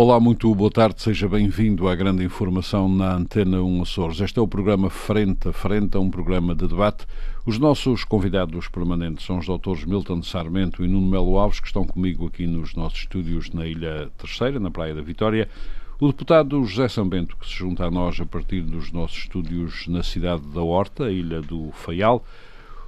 Olá, muito boa tarde, seja bem-vindo à grande informação na Antena 1 Açores. Este é o programa Frente a Frente, é um programa de debate. Os nossos convidados permanentes são os doutores Milton Sarmento e Nuno Melo Alves, que estão comigo aqui nos nossos estúdios na Ilha Terceira, na Praia da Vitória. O deputado José Sambento, que se junta a nós a partir dos nossos estúdios na cidade da Horta, Ilha do Faial.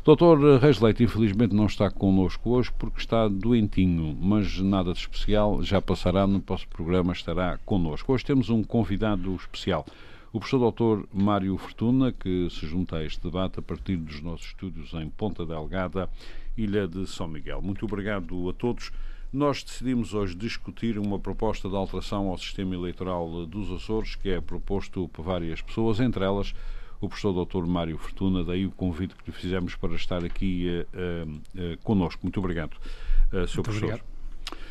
O Dr. Reis Leite, infelizmente, não está connosco hoje porque está doentinho, mas nada de especial, já passará no próximo programa, estará connosco. Hoje temos um convidado especial, o professor Dr. Mário Fortuna, que se junta a este debate a partir dos nossos estúdios em Ponta Delgada, Ilha de São Miguel. Muito obrigado a todos. Nós decidimos hoje discutir uma proposta de alteração ao sistema eleitoral dos Açores, que é proposto por várias pessoas, entre elas o professor Dr. Mário Fortuna, daí o convite que lhe fizemos para estar aqui uh, uh, connosco. Muito obrigado, uh, Sr. Professor. Obrigado.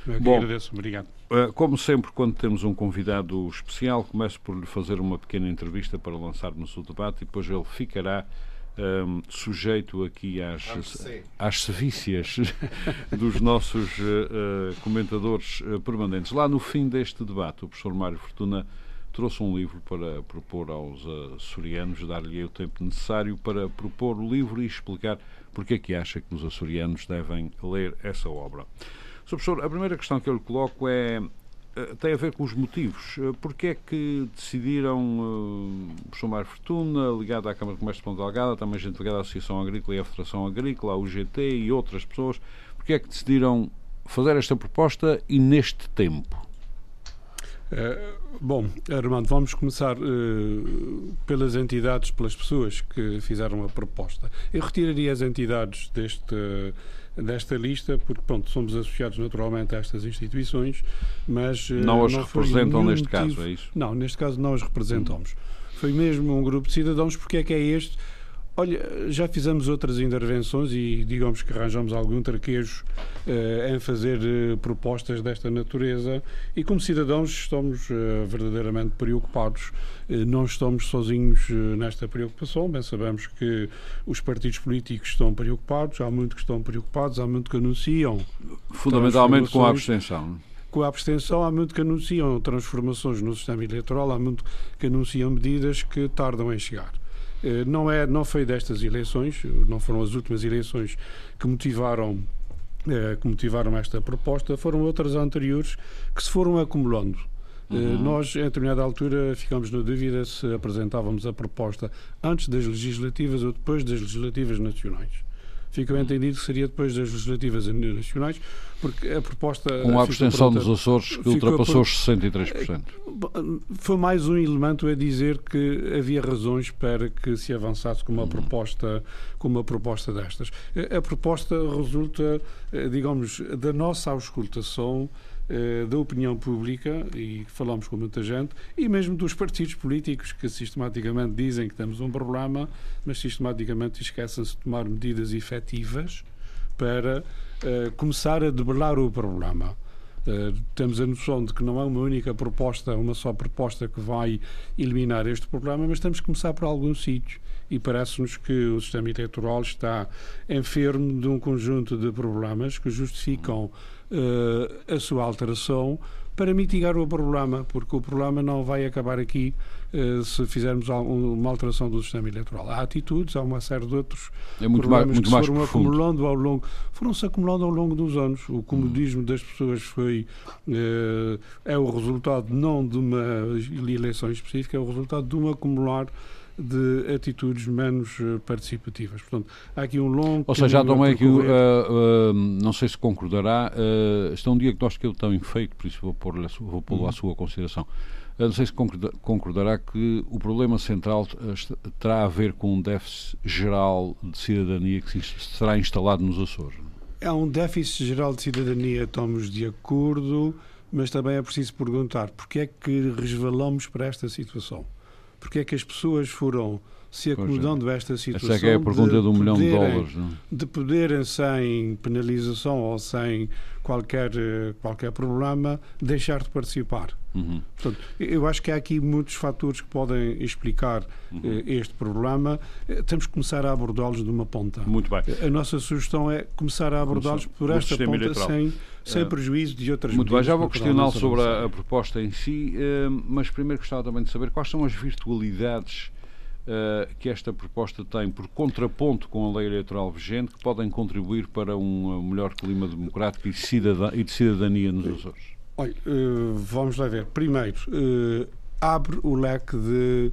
Eu Bom, agradeço, obrigado. Uh, como sempre, quando temos um convidado especial, começo por lhe fazer uma pequena entrevista para lançarmos o debate e depois ele ficará um, sujeito aqui às, às sevícias dos nossos uh, comentadores permanentes. Lá no fim deste debate, o professor Mário Fortuna trouxe um livro para propor aos açorianos, dar-lhe o tempo necessário para propor o livro e explicar porque é que acha que os açorianos devem ler essa obra. Sr. Professor, a primeira questão que eu lhe coloco é tem a ver com os motivos. Porquê é que decidiram uh, chamar Fortuna, ligado à Câmara de Comércio de Ponta Delgada, também gente ligada à Associação Agrícola e à Federação Agrícola, à UGT e outras pessoas, porquê é que decidiram fazer esta proposta e neste tempo? Uh, bom, Armando, vamos começar uh, pelas entidades, pelas pessoas que fizeram a proposta. Eu retiraria as entidades deste, desta lista, porque, pronto, somos associados naturalmente a estas instituições, mas. Uh, não as não representam neste motivo... caso, é isso? Não, neste caso não as representamos. Foi mesmo um grupo de cidadãos, porque é que é este Olha, já fizemos outras intervenções e digamos que arranjamos algum traquejo uh, em fazer uh, propostas desta natureza e como cidadãos estamos uh, verdadeiramente preocupados. não estamos sozinhos nesta preocupação, bem sabemos que os partidos políticos estão preocupados, há muito que estão preocupados, há muito que anunciam. Fundamentalmente com a abstenção com a abstenção, há muito que anunciam transformações no sistema eleitoral, há muito que anunciam medidas que tardam em chegar. Eh, não, é, não foi destas eleições, não foram as últimas eleições que motivaram eh, que motivaram esta proposta, foram outras anteriores que se foram acumulando. Eh, uhum. Nós, em determinada altura, ficamos na dúvida se apresentávamos a proposta antes das legislativas ou depois das legislativas nacionais ficou entendido que seria depois das legislativas nacionais, porque a proposta. Com a abstenção dos Açores que ultrapassou os 63%. Foi mais um elemento a dizer que havia razões para que se avançasse com uma, uhum. proposta, com uma proposta destas. A proposta resulta, eh, digamos, da nossa auscultação eh, da opinião pública, e falamos com muita gente, e mesmo dos partidos políticos que sistematicamente dizem que temos um problema, mas sistematicamente esquecem-se de tomar medidas efetivas para uh, começar a debelar o problema. Uh, temos a noção de que não é uma única proposta, uma só proposta que vai eliminar este problema, mas temos que começar por algum sítio. E parece-nos que o sistema eleitoral está enfermo de um conjunto de problemas que justificam uh, a sua alteração para mitigar o problema, porque o problema não vai acabar aqui uh, se fizermos uma alteração do sistema eleitoral. Há atitudes, há uma série de outros é muito problemas mais, muito que mais foram profundo. acumulando ao longo, foram-se acumulando ao longo dos anos. O comodismo hum. das pessoas foi uh, é o resultado não de uma eleição específica, é o resultado de um acumular de atitudes menos eh, participativas. Portanto, há aqui um longo. Ou seja, já tomei aqui, uh, uh, não sei se concordará, uh, este é um diagnóstico que eu tenho feito, por isso vou pôr-lo vou pôr uhum. à sua consideração. Uh, não sei se concordará que o problema central terá a ver com um déficit geral de cidadania que será instalado nos Açores. É um déficit geral de cidadania, estamos de acordo, mas também é preciso perguntar porque é que resvalamos para esta situação. Porque é que as pessoas foram se acomodando é. esta situação. Essa é, é a pergunta de, de um milhão de dólares. Não? De poderem, sem penalização ou sem qualquer, eh, qualquer problema, deixar de participar. Uhum. Portanto, eu acho que há aqui muitos fatores que podem explicar uhum. Eh, este problema. Eh, temos que começar a abordá-los de uma ponta. Muito bem. A nossa sugestão é começar a abordá-los por esta ponta sem, sem prejuízo de outras Muito bem, já vou questioná-lo sobre a, a, proposta em si, mas primeiro gostava também de saber quais são as virtualidades uh, que esta proposta tem por contraponto com a lei eleitoral vigente que podem contribuir para um melhor clima democrático e, cidadã, e de cidadania nos Açores? Olha, vamos lá ver. Primeiro, abre o leque de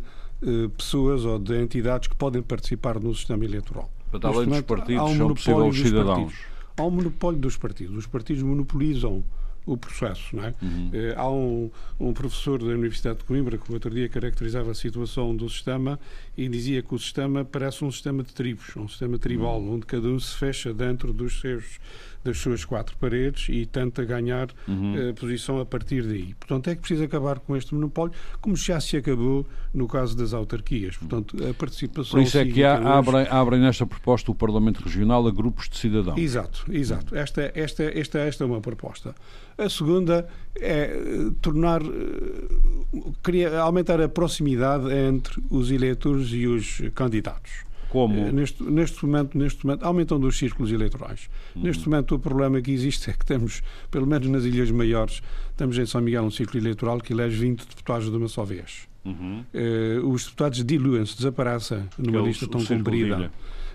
pessoas ou de entidades que podem participar no sistema eleitoral. Para além dos partidos, um são possíveis os cidadãos. Partidos. Há um monopólio dos partidos. Os partidos monopolizam o processo. Não é? Uhum. Eh, há um, um, professor da Universidade de Coimbra que outro dia caracterizava a situação do sistema e dizia que o sistema parece um sistema de tribos, um sistema tribal, uhum. onde cada um se fecha dentro dos seus das suas quatro paredes e tenta ganhar uhum. uh, posição a partir daí. Portanto, é que precisa acabar com este monopólio, como já se acabou no caso das autarquias. Portanto, a participação. Por isso é que há, abrem, abrem nesta proposta o Parlamento Regional a grupos de cidadãos. Exato, exato. Esta, esta, esta, esta é uma proposta. A segunda é eh, tornar, uh, aumentar a proximidade entre os eleitores e os candidatos. Como? Eh, neste, neste, momento, neste momento, aumentando os círculos eleitorais. Uhum. Neste momento, o problema que existe é que temos, pelo menos nas Ilhas Maiores, temos em São Miguel um círculo eleitoral que elege 20 deputados de uma só vez. Uhum. Uh, os deputados diluem-se, desaparecem numa que lista tão comprida.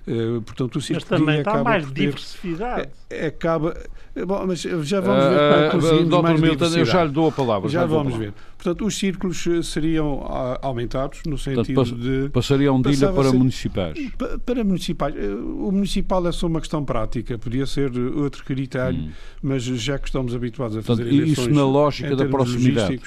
Uh, portanto, o Mas também está mais diversificado. É, acaba. Bom, mas já vamos ver como é que conseguimos uh, mais Milton, eu já lhe dou a palavra. Já, já vamos ver. Portanto, os círculos seriam aumentados no sentido Portanto, de... Passariam de ilha para ser, municipais. Para, para municipais. O municipal é só uma questão prática. Podia ser outro critério, hum. mas já que estamos habituados a fazer Portanto, Isso na lógica da proximidade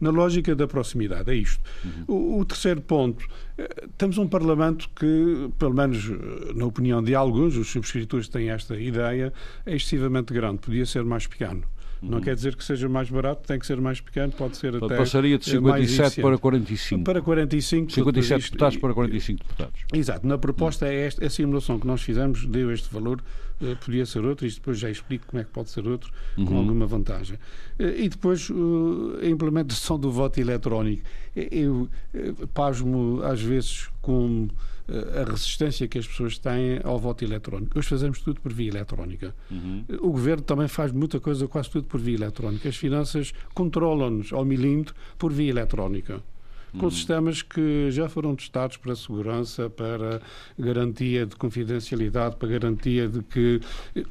na lógica da proximidade. É isto. Uhum. O, o, terceiro ponto, eh, temos um Parlamento que, pelo menos eh, na opinião de alguns, os subscritores têm esta ideia, é excessivamente grande, podia ser mais pequeno. Uhum. Não quer dizer que seja mais barato, tem que ser mais pequeno, pode ser até. Passaria de 57 para 45. Para 45. 57 deputados para 45 deputados. Exato. Na proposta, é esta, a simulação que nós fizemos deu este valor, uh, podia ser outro, e depois já explico como é que pode ser outro, uhum. com alguma vantagem. Uh, e depois uh, a implementação do voto eletrónico. Eu, eu pasmo às vezes com a resistência que as pessoas têm ao voto eletrónico. Hoje fazemos tudo por via eletrónica. Uhum. O governo também faz muita coisa, quase tudo por via eletrónica. As finanças controlam-nos ao milímetro por via eletrónica com uhum. sistemas que já foram testados para segurança, para garantia de confidencialidade, para garantia de que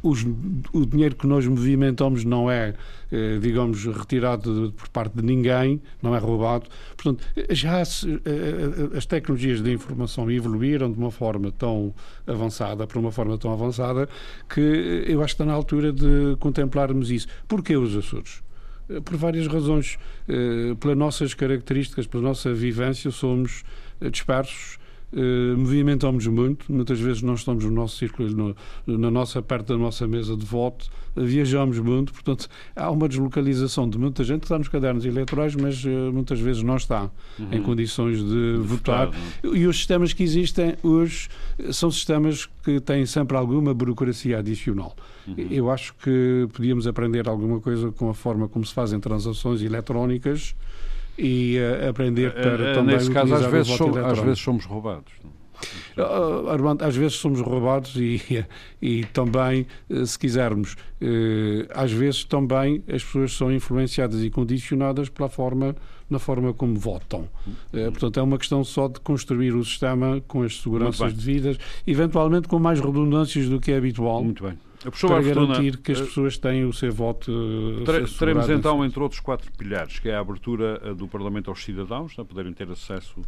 os, o dinheiro que nós movimentamos não é, eh, digamos, retirado por parte de ninguém, não é roubado. Portanto, já se, eh, eh, as tecnologias de informação evoluíram de uma forma tão avançada, para uma forma tão avançada, que eu acho que está na altura de contemplarmos isso. Porquê os Açores? Eh, por várias razões. Eh, pelas nossas características, pela nossa vivência, somos eh, dispersos, Uh, movimentamos muito, muitas vezes não estamos no nosso círculo, no, na nossa, perto da nossa mesa de voto, uh, viajamos muito, portanto há uma deslocalização de muita gente que está nos cadernos eleitorais, mas uh, muitas vezes não está uhum. em condições de, de votar. votar e os sistemas que existem hoje são sistemas que têm sempre alguma burocracia adicional. Uhum. Eu acho que podíamos aprender alguma coisa com a forma como se fazem transações eletrónicas e uh, aprender para uh, também Nesse caso, às vezes, somos, às vezes somos roubados. Uh, Armando, às vezes somos roubados e, e também, se quisermos, às vezes também as pessoas são influenciadas e condicionadas pela forma, na forma como votam. portanto, é uma questão só de construir o sistema com as seguranças devidas, eventualmente com mais redundâncias do que é habitual. Muito bem para garantir que as pessoas têm o seu voto. Teremos então, entre outros, quatro pilares, que é a abertura eh, do Parlamento aos cidadãos, a poderem ter acesso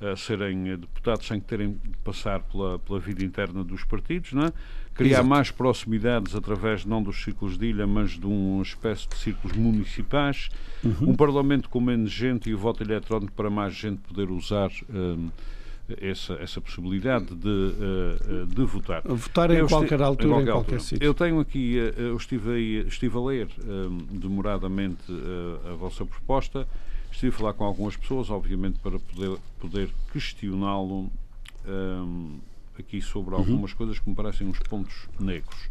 a serem eh, deputados sem terem de passar pela, pela vida interna dos partidos, não é? criar Exato. mais proximidades através não dos círculos de ilha, mas de uma espécie de círculos municipais, uhum. um Parlamento com menos gente e o voto eletrónico para mais gente poder usar. Um, essa, essa possibilidade de, uh, de votar. Votar em qualquer altura, em qualquer, em qualquer sítio. Eu tenho aqui, uh, eu estive, aí, estive a ler demoradamente a vossa proposta estive a falar com algumas pessoas, obviamente, para poder, poder questioná-lo um, aqui sobre uhum. algumas uhum. coisas que me parecem uns pontos negros.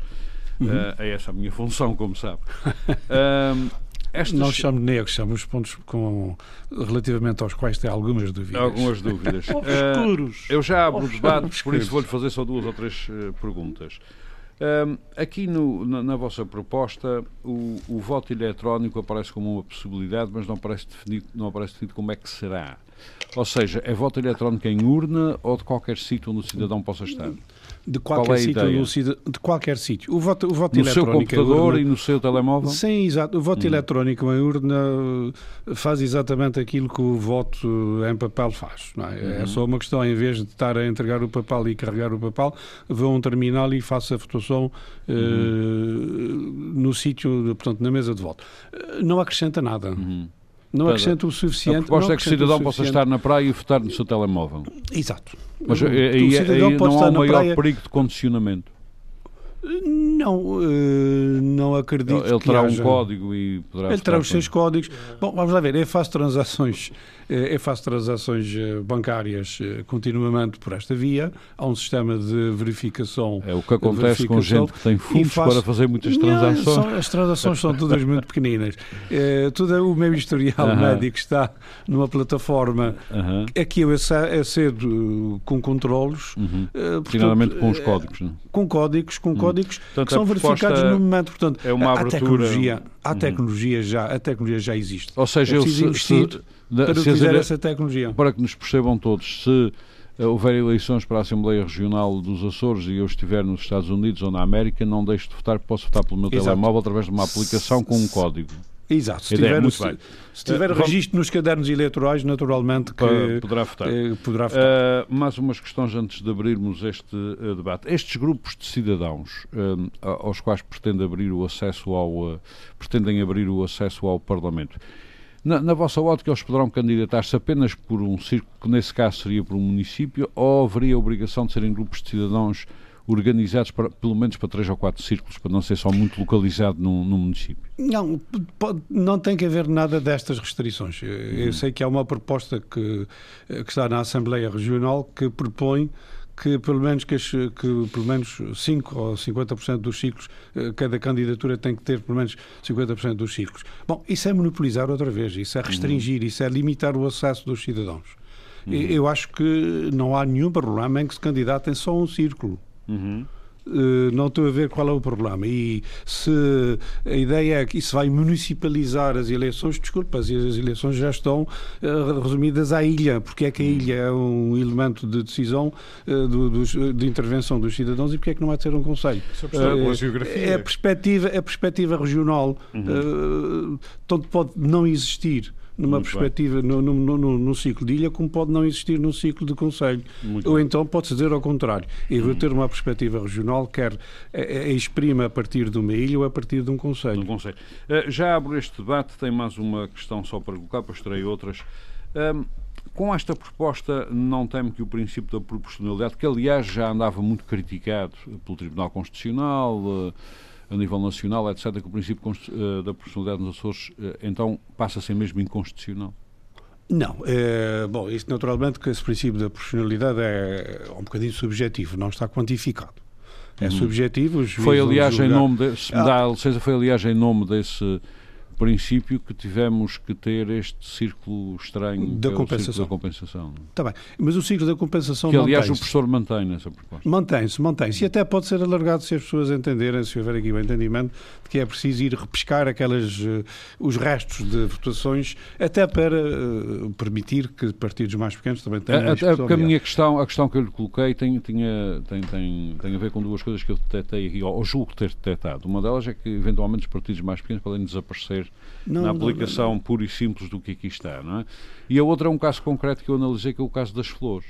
Uhum. Uh, é essa a minha função, como sabe. um, estas... Não chamamos negros, chamamos pontos com, relativamente aos quais tem algumas dúvidas. Algumas dúvidas. Obscuros. Uh, eu já abro o debate, por isso vou-lhe fazer só duas ou três uh, perguntas. Um, aqui no, na, na, vossa proposta, o, o, voto eletrónico aparece como uma possibilidade, mas não aparece, definido, não aparece definido como é que será. Ou seja, é voto eletrónico em urna ou de qualquer sítio onde o cidadão possa estar? De qualquer é sítio, de qualquer sítio. O voto, o voto no eletrónico seu computador urna, e no seu telemóvel? Sim, exato. O voto hum. eletrónico em urna faz exatamente aquilo que o voto em papel faz. É? é? Uhum. só uma questão, em vez de estar a entregar o papel e carregar o papel, vou a um terminal e faço a votação uh, no sítio, portanto, na mesa de voto. Eh, não acrescenta nada. Uhum. Não acrescenta o suficiente. A proposta é que o cidadão possa estar na praia e votar no seu telemóvel. Exato. Mas aí, aí, aí não há o maior praia... perigo de condicionamento. Não, uh, não acredito. Ele, ele terá um código e poderá. Ele terá os seus códigos. Bom, vamos lá ver. Eu faço transações eu é faço transações eh, bancárias eh, continuamente por esta via. Há um sistema de verificação. É o que acontece com gente que tem fundos faço... para fazer muitas transações. Não, são, as transações são todas muito pequeninas. É, tudo o meu historial uh -huh. médico está numa plataforma uh -huh. aqui eu acedo com controlos. Uh -huh. Finalmente com os códigos. Não? Com códigos, com hum. códigos portanto, que são verificados no momento. Portanto, é uma abertura... tecnologia, a uhum. tecnologia já, a tecnologia já existe. Ou seja, é eu se, se, para utilizar essa tecnologia. Para que nos percebam todos, se eh, houver eleições para a Assembleia Regional dos Açores e eu estiver nos Estados Unidos ou na América, não deixo de votar, posso votar pelo meu Exato. telemóvel através de uma aplicação com um código. Exato. Se tiver, é se, se, tiver uh, registro nos cadernos eleitorais, naturalmente que poderá votar. Uh, poderá votar. Uh, mais umas questões antes de abrirmos este debate. Estes grupos de cidadãos aos quais pretende abrir o acesso ao, pretendem abrir o acesso ao Parlamento, na, na, vossa ótica, eles poderão candidatar-se apenas por um círculo, que nesse caso seria por um município, ou haveria a obrigação de serem grupos de cidadãos organizados para, pelo menos para três ou quatro círculos, para não ser só muito localizado num, num município? Não, pode, não tem que haver nada destas restrições. Eu, hum. sei que há uma proposta que, que está na Assembleia Regional que propõe que pelo menos que, que pelo menos 5 ou 50% dos ciclos, eh, cada candidatura tem que ter pelo menos 50% dos ciclos. Bom, isso é monopolizar outra vez, isso é restringir, isso é limitar o acesso dos cidadãos. Uhum. Eu acho que não há nenhum problema em que se candidatem só um círculo. Uhum. Eh, não estou a ver qual é o problema. E se a ideia é que isso vai municipalizar as eleições, desculpa, as eleições já estão uh, resumidas à ilha, porque é que a ilha é um elemento de decisão dos, de intervenção dos cidadãos e porque é que não há de ser um conselho. é a perspectiva, é a perspectiva regional, uhum. tanto pode não existir numa Muito perspectiva, no, no, ciclo de ilha, como pode não existir num ciclo de Conselho. Ou bem. então pode-se dizer ao contrário. E hum. ter uma perspectiva regional, quer é, é, exprime a partir de uma ilha ou a partir de um Conselho. Um conselho. Uh, já abro este debate, tem mais uma questão só para colocar, depois terei outras. Um, com esta proposta, não temo que o princípio da proporcionalidade, que aliás já andava muito criticado pelo Tribunal Constitucional, uh, a nível nacional, etc., que o princípio eh, da proporcionalidade nos Açores eh, então passa a ser mesmo inconstitucional? Não. É, bom, isso naturalmente que esse princípio da proporcionalidade é um bocadinho subjetivo, não está quantificado. É uhum. subjetivo. Foi aliás em nome, de, se me dá a licença, foi aliás em nome desse princípio que tivemos que ter este círculo estranho da, compensação. da compensação. Está bem, mas o ciclo da compensação Que aliás o professor mantém nessa proposta. Mantém-se, mantém-se. E até pode ser alargado se as pessoas entenderem, se houver aqui o entendimento, de que é preciso ir repescar aquelas, uh, os restos de votações, até para uh, permitir que partidos mais pequenos também tenham. Até porque a minha questão, a questão que eu lhe coloquei tem, tinha, tem, tem, tem a ver com duas coisas que eu detetei aqui, ou julgo ter detectado. Uma delas é que eventualmente os partidos mais pequenos podem desaparecer não, na aplicação não, pura e simples do que aqui está. Não é? E a outra é um caso concreto que eu analisei, que é o caso das flores.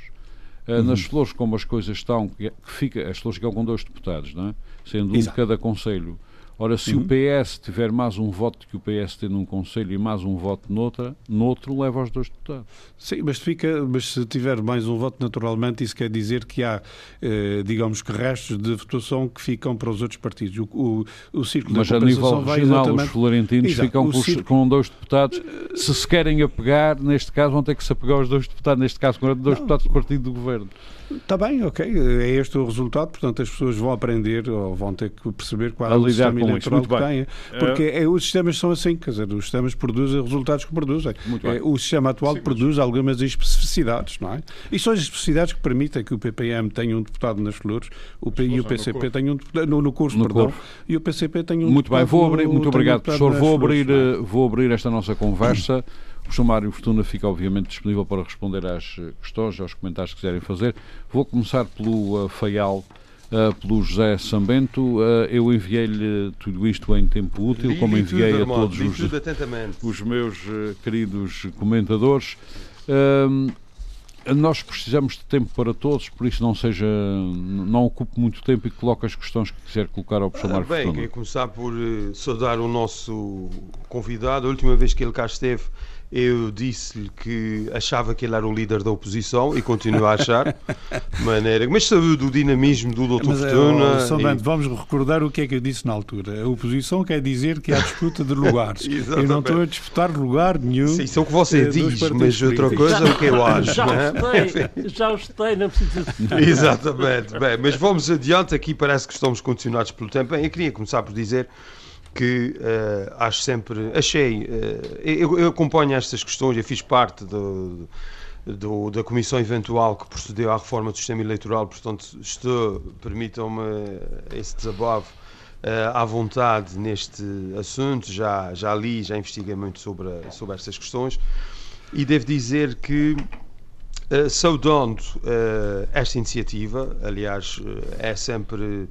Uh, uhum. Nas flores, como as coisas estão, que, fica, as flores ficam com dois deputados, não é? sendo um de cada conselho. Ora, se uhum. o PS tiver mais um voto que o PS tem num Conselho e mais um voto noutra, noutro, leva os dois deputados. Sim, mas, fica, mas se tiver mais um voto, naturalmente, isso quer dizer que há, eh, digamos que restos de votação que ficam para os outros partidos. O, o, o círculo mas da a nível regional, os florentinos Exato, ficam com, círculo... com, dois deputados. Se se querem apegar, neste caso, vão ter que se apegar aos dois deputados, neste caso, com dois Não. deputados do partido do governo. Está bem, ok. É este o resultado, portanto as pessoas vão aprender ou vão ter que perceber qual é o sistema eleitoral que têm. Porque é, os sistemas são assim, quer dizer, os sistemas produzem resultados que produzem. É, o sistema atual Sim, produz mas... algumas especificidades, não é? E são as especificidades que permitem que o PPM tenha um deputado nas flores, o PI e o PCP tenham um deputado, no, no curso, no perdão, e o PCP tenham um Muito bem, vou abrir, muito obrigado, professor. Vou abrir, flores, é? vou abrir esta nossa conversa. O Sumário Fortuna fica, obviamente, disponível para responder às eh, questões, aos comentários que quiserem fazer. Vou começar pelo uh, Faial, uh, pelo José Sambento. Uh, eu enviei-lhe tudo isto em tempo útil, como enviei tudo, a todos os, os, meus queridos comentadores. nós precisamos de tempo para todos, por isso não seja, não ocupe muito tempo e coloque as questões que quiser colocar ao professor ah, Mário Bem, queria começar por saudar o nosso convidado. A última vez que ele cá esteve eu disse-lhe que achava que ele era o líder da oposição e continuo a achar. maneira, mas saúde o dinamismo do Dr. Mas, Fortuna. Oh, e... Vamos recordar o que é que eu disse na altura. A oposição quer dizer que há disputa de lugares. eu não estou a disputar lugar nenhum. Sim, isso é o que você eh, diz, mas outra coisa é o que eu acho. Já é? já os tem, não precisa. Exatamente. Bem, mas vamos adiante. Aqui parece que estamos condicionados pelo tempo. Bem, eu queria começar por dizer que uh, acho sempre. Achei. Uh, eu, eu, acompanho estas questões, eu fiz parte do, do, da comissão eventual que procedeu à reforma do sistema eleitoral, portanto, estou, permitam-me esse desabafo. Uh, à vontade neste assunto, já, já li, já investiguei muito sobre, sobre estas questões e devo dizer que, saudando esta iniciativa, aliás, é sempre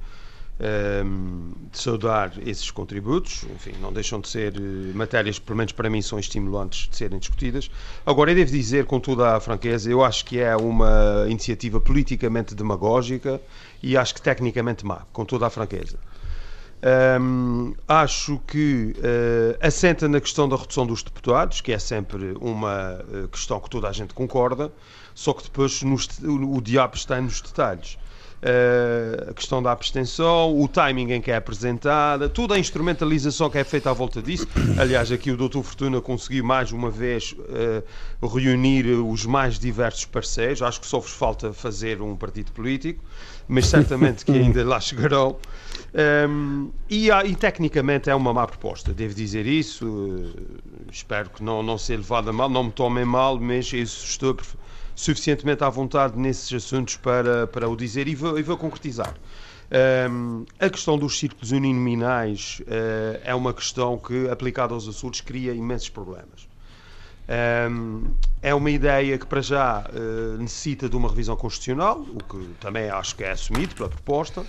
um, de saudar esses contributos, enfim, não deixam de ser uh, matérias pelo menos para mim, são estimulantes de serem discutidas. Agora, eu devo dizer, com toda a franqueza, eu acho que é uma iniciativa politicamente demagógica e acho que tecnicamente má, com toda a franqueza. Um, acho que uh, assenta na questão da redução dos deputados, que é sempre uma uh, questão que toda a gente concorda, só que depois nos, o, o diabo está nos detalhes. Eh, a questão da abstenção, o timing em que é apresentada, toda a instrumentalização que é feita à volta disso. Aliás, aqui o Dr. Fortuna conseguiu mais uma vez uh, reunir os mais diversos parceiros. Acho que só vos falta fazer um partido político, mas certamente que ainda lá chegarão. Um, e, e, tecnicamente é uma má proposta, devo dizer isso. Espero que não, não seja levado a mal, não me tomem mal, mas isso estou suficientemente à vontade nesses assuntos para, para o dizer e vou, e vou concretizar. Um, a questão dos círculos uninominais uh, é uma questão que, aplicada aos Açores, cria imensos problemas. Um, é uma ideia que, para já, uh, necessita de uma revisão constitucional, o que também acho que é assumido pela proposta.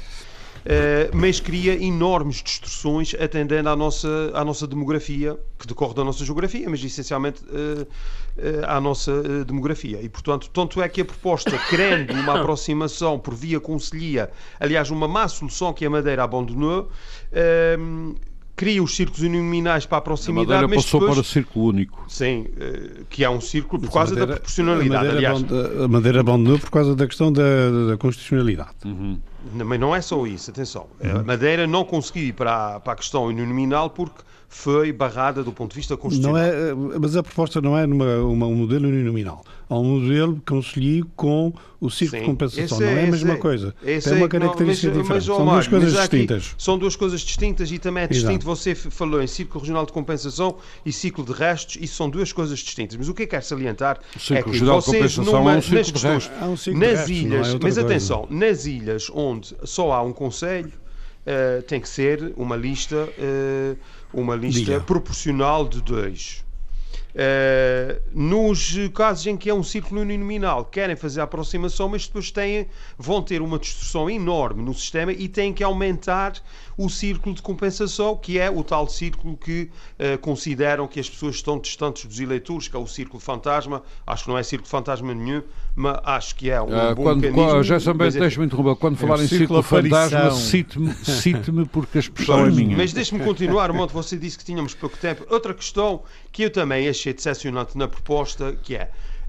Uh, mas cria enormes distorções atendendo à nossa, à nossa demografia, que decorre da nossa geografia, mas essencialmente uh, uh, à nossa demografia. E, portanto, tanto é que a proposta, querendo uma aproximação por via conselhia, aliás, uma má solução que a Madeira abandonou, cria os círculos uninominais para a proximidade. A Madeira mas passou depois, para o círculo único. Sim, que é um círculo por causa Madeira, da proporcionalidade. A Madeira, aliás. a Madeira abandonou por causa da questão da, da constitucionalidade. Uhum. Mas não é só isso, atenção. Uhum. A Madeira não conseguiu ir para a, para a questão uninominal porque foi barrada do ponto de vista constitucional. Não é, eh, mas a proposta não é numa, uma, um modelo uninominal. Há um modelo conselho com o ciclo Sim, de compensação. não é, a mesma é, coisa. Tem uma característica não, mas, diferente. Mas, são duas coisas distintas. são duas coisas distintas e também é distinto. Exato. Você falou em ciclo regional de compensação e ciclo de restos. Isso são duas coisas distintas. Mas o que é que quer salientar é que vocês, numa, é um nas questões, um nas ilhas, é mas atenção, nas ilhas onde só há um conselho, uh, tem que ser uma lista. Uh, uma lista Diga. proporcional de dois. Uh, nos casos em que é um círculo uninominal, querem fazer a aproximação, mas depois têm, vão ter uma distorção enorme no sistema e têm que aumentar o círculo de compensação, que é o tal círculo que uh, consideram que as pessoas estão distantes dos eleitores, que é o círculo fantasma. Acho que não é círculo fantasma nenhum, mas acho que é um uh, bom quando, mecanismo. Já também, é... deixe-me interromper. Quando é falar em círculo fantasma, cite-me cite porque a expressão é minha. Mas deixe-me continuar, Monte. Você disse que tínhamos pouco tempo. Outra questão que eu também achei decepcionante na proposta, que é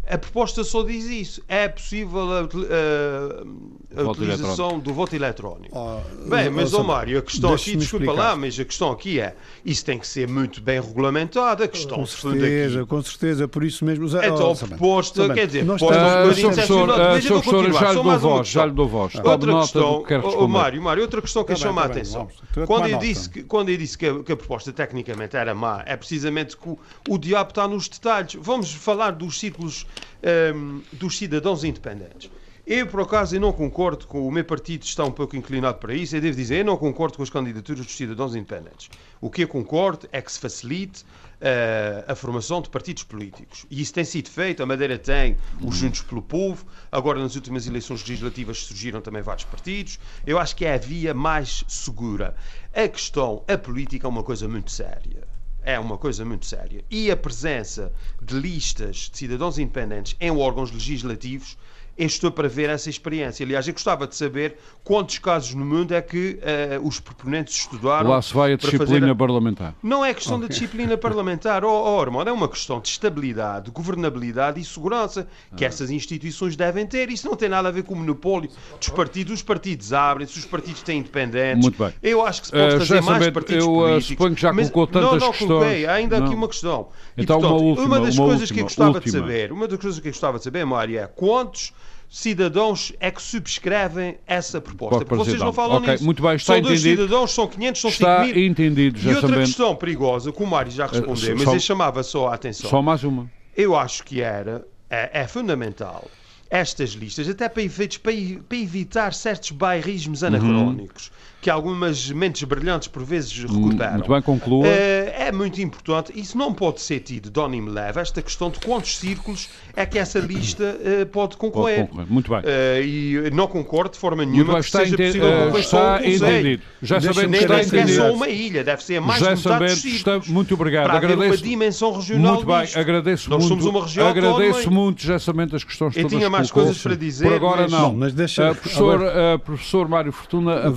a proposta só diz isso. É possível a, a, a utilização do voto eletrónico. Oh, bem, mas, oh, Mário, a questão aqui, desculpa explicar. lá, mas a questão aqui é, isso tem que ser muito bem regulamentado. A questão com certeza, aqui. com certeza, por isso mesmo. Então, a proposta, quer dizer, proposta uh, um bocadinho uh, já lhe dou voz, já lhe dou voz. Outra questão, oh, Mário, Mário, outra questão que tá chama a tá atenção. Quando eu, disse que, quando eu disse que a, que a proposta tecnicamente era má, é precisamente que o, o diabo está nos detalhes. Vamos falar dos ciclos um, ehm, dos cidadãos independentes. Eu, por acaso, eu não concordo com o meu partido, está um pouco inclinado para isso. Eu devo dizer, eu não concordo com as candidaturas dos cidadãos independentes. O que eu concordo é que se facilite uh, a formação de partidos políticos. E isso tem sido feito. A Madeira tem os Juntos pelo Povo. Agora, nas últimas eleições legislativas, surgiram também vários partidos. Eu acho que é a via mais segura. A questão, a política é uma coisa muito séria é uma coisa muito séria. E a presença de listas de cidadãos independentes em órgãos legislativos estou para ver essa experiência. Aliás, eu gostava de saber quantos casos no mundo é que uh, os proponentes estudaram. Lá se vai a disciplina a... parlamentar. Não é questão okay. da disciplina parlamentar, oh, oh, é uma questão de estabilidade, governabilidade e segurança que ah. essas instituições devem ter. Isso não tem nada a ver com o monopólio dos partidos. Os partidos abrem-se, os partidos têm independentes. Muito bem. Eu acho que se pode uh, fazer mais partidos eu, políticos. Eu suponho que já colocou tantas não, não questões. Coloquei. Ainda não. aqui uma questão. Então, e, portanto, uma, última, uma das uma coisas última, que eu gostava última. de saber, uma das coisas que eu gostava de saber, Mário, é quantos cidadãos é que subscrevem essa proposta. Porque vocês não falam okay, nisso. Muito bem, está são entendido. dois cidadãos, são 500, são está 5 mil. entendido, já E outra questão perigosa, que o Mário já respondeu, uh, mas ele chamava só a atenção. Só mais uma. Eu acho que era, é, é fundamental estas listas, até para, efeitos, para, para evitar certos bairrismos anacrónicos. Uhum que algumas mentes brilhantes por vezes hum, recuperam. Muito bem, conclua. É, é muito importante. Isso não pode ser tido de me leve, esta questão de quantos círculos é que essa lista uh, pode concorrer. Pode concorrer. Muito bem. Uh, e não concordo de forma nenhuma bem, que seja possível uh, está entendido. Já sabemos que está entendido. é só uma ilha, deve ser mais Já sabemos, está, muito obrigado. Para agradeço, uma dimensão regional Muito bem, agradeço Nós muito. somos uma região Agradeço muito, já sabendo as questões Eu todas tinha mais coisas para dizer. Por agora mas, não. mas deixa... professor, professor Mário Fortuna,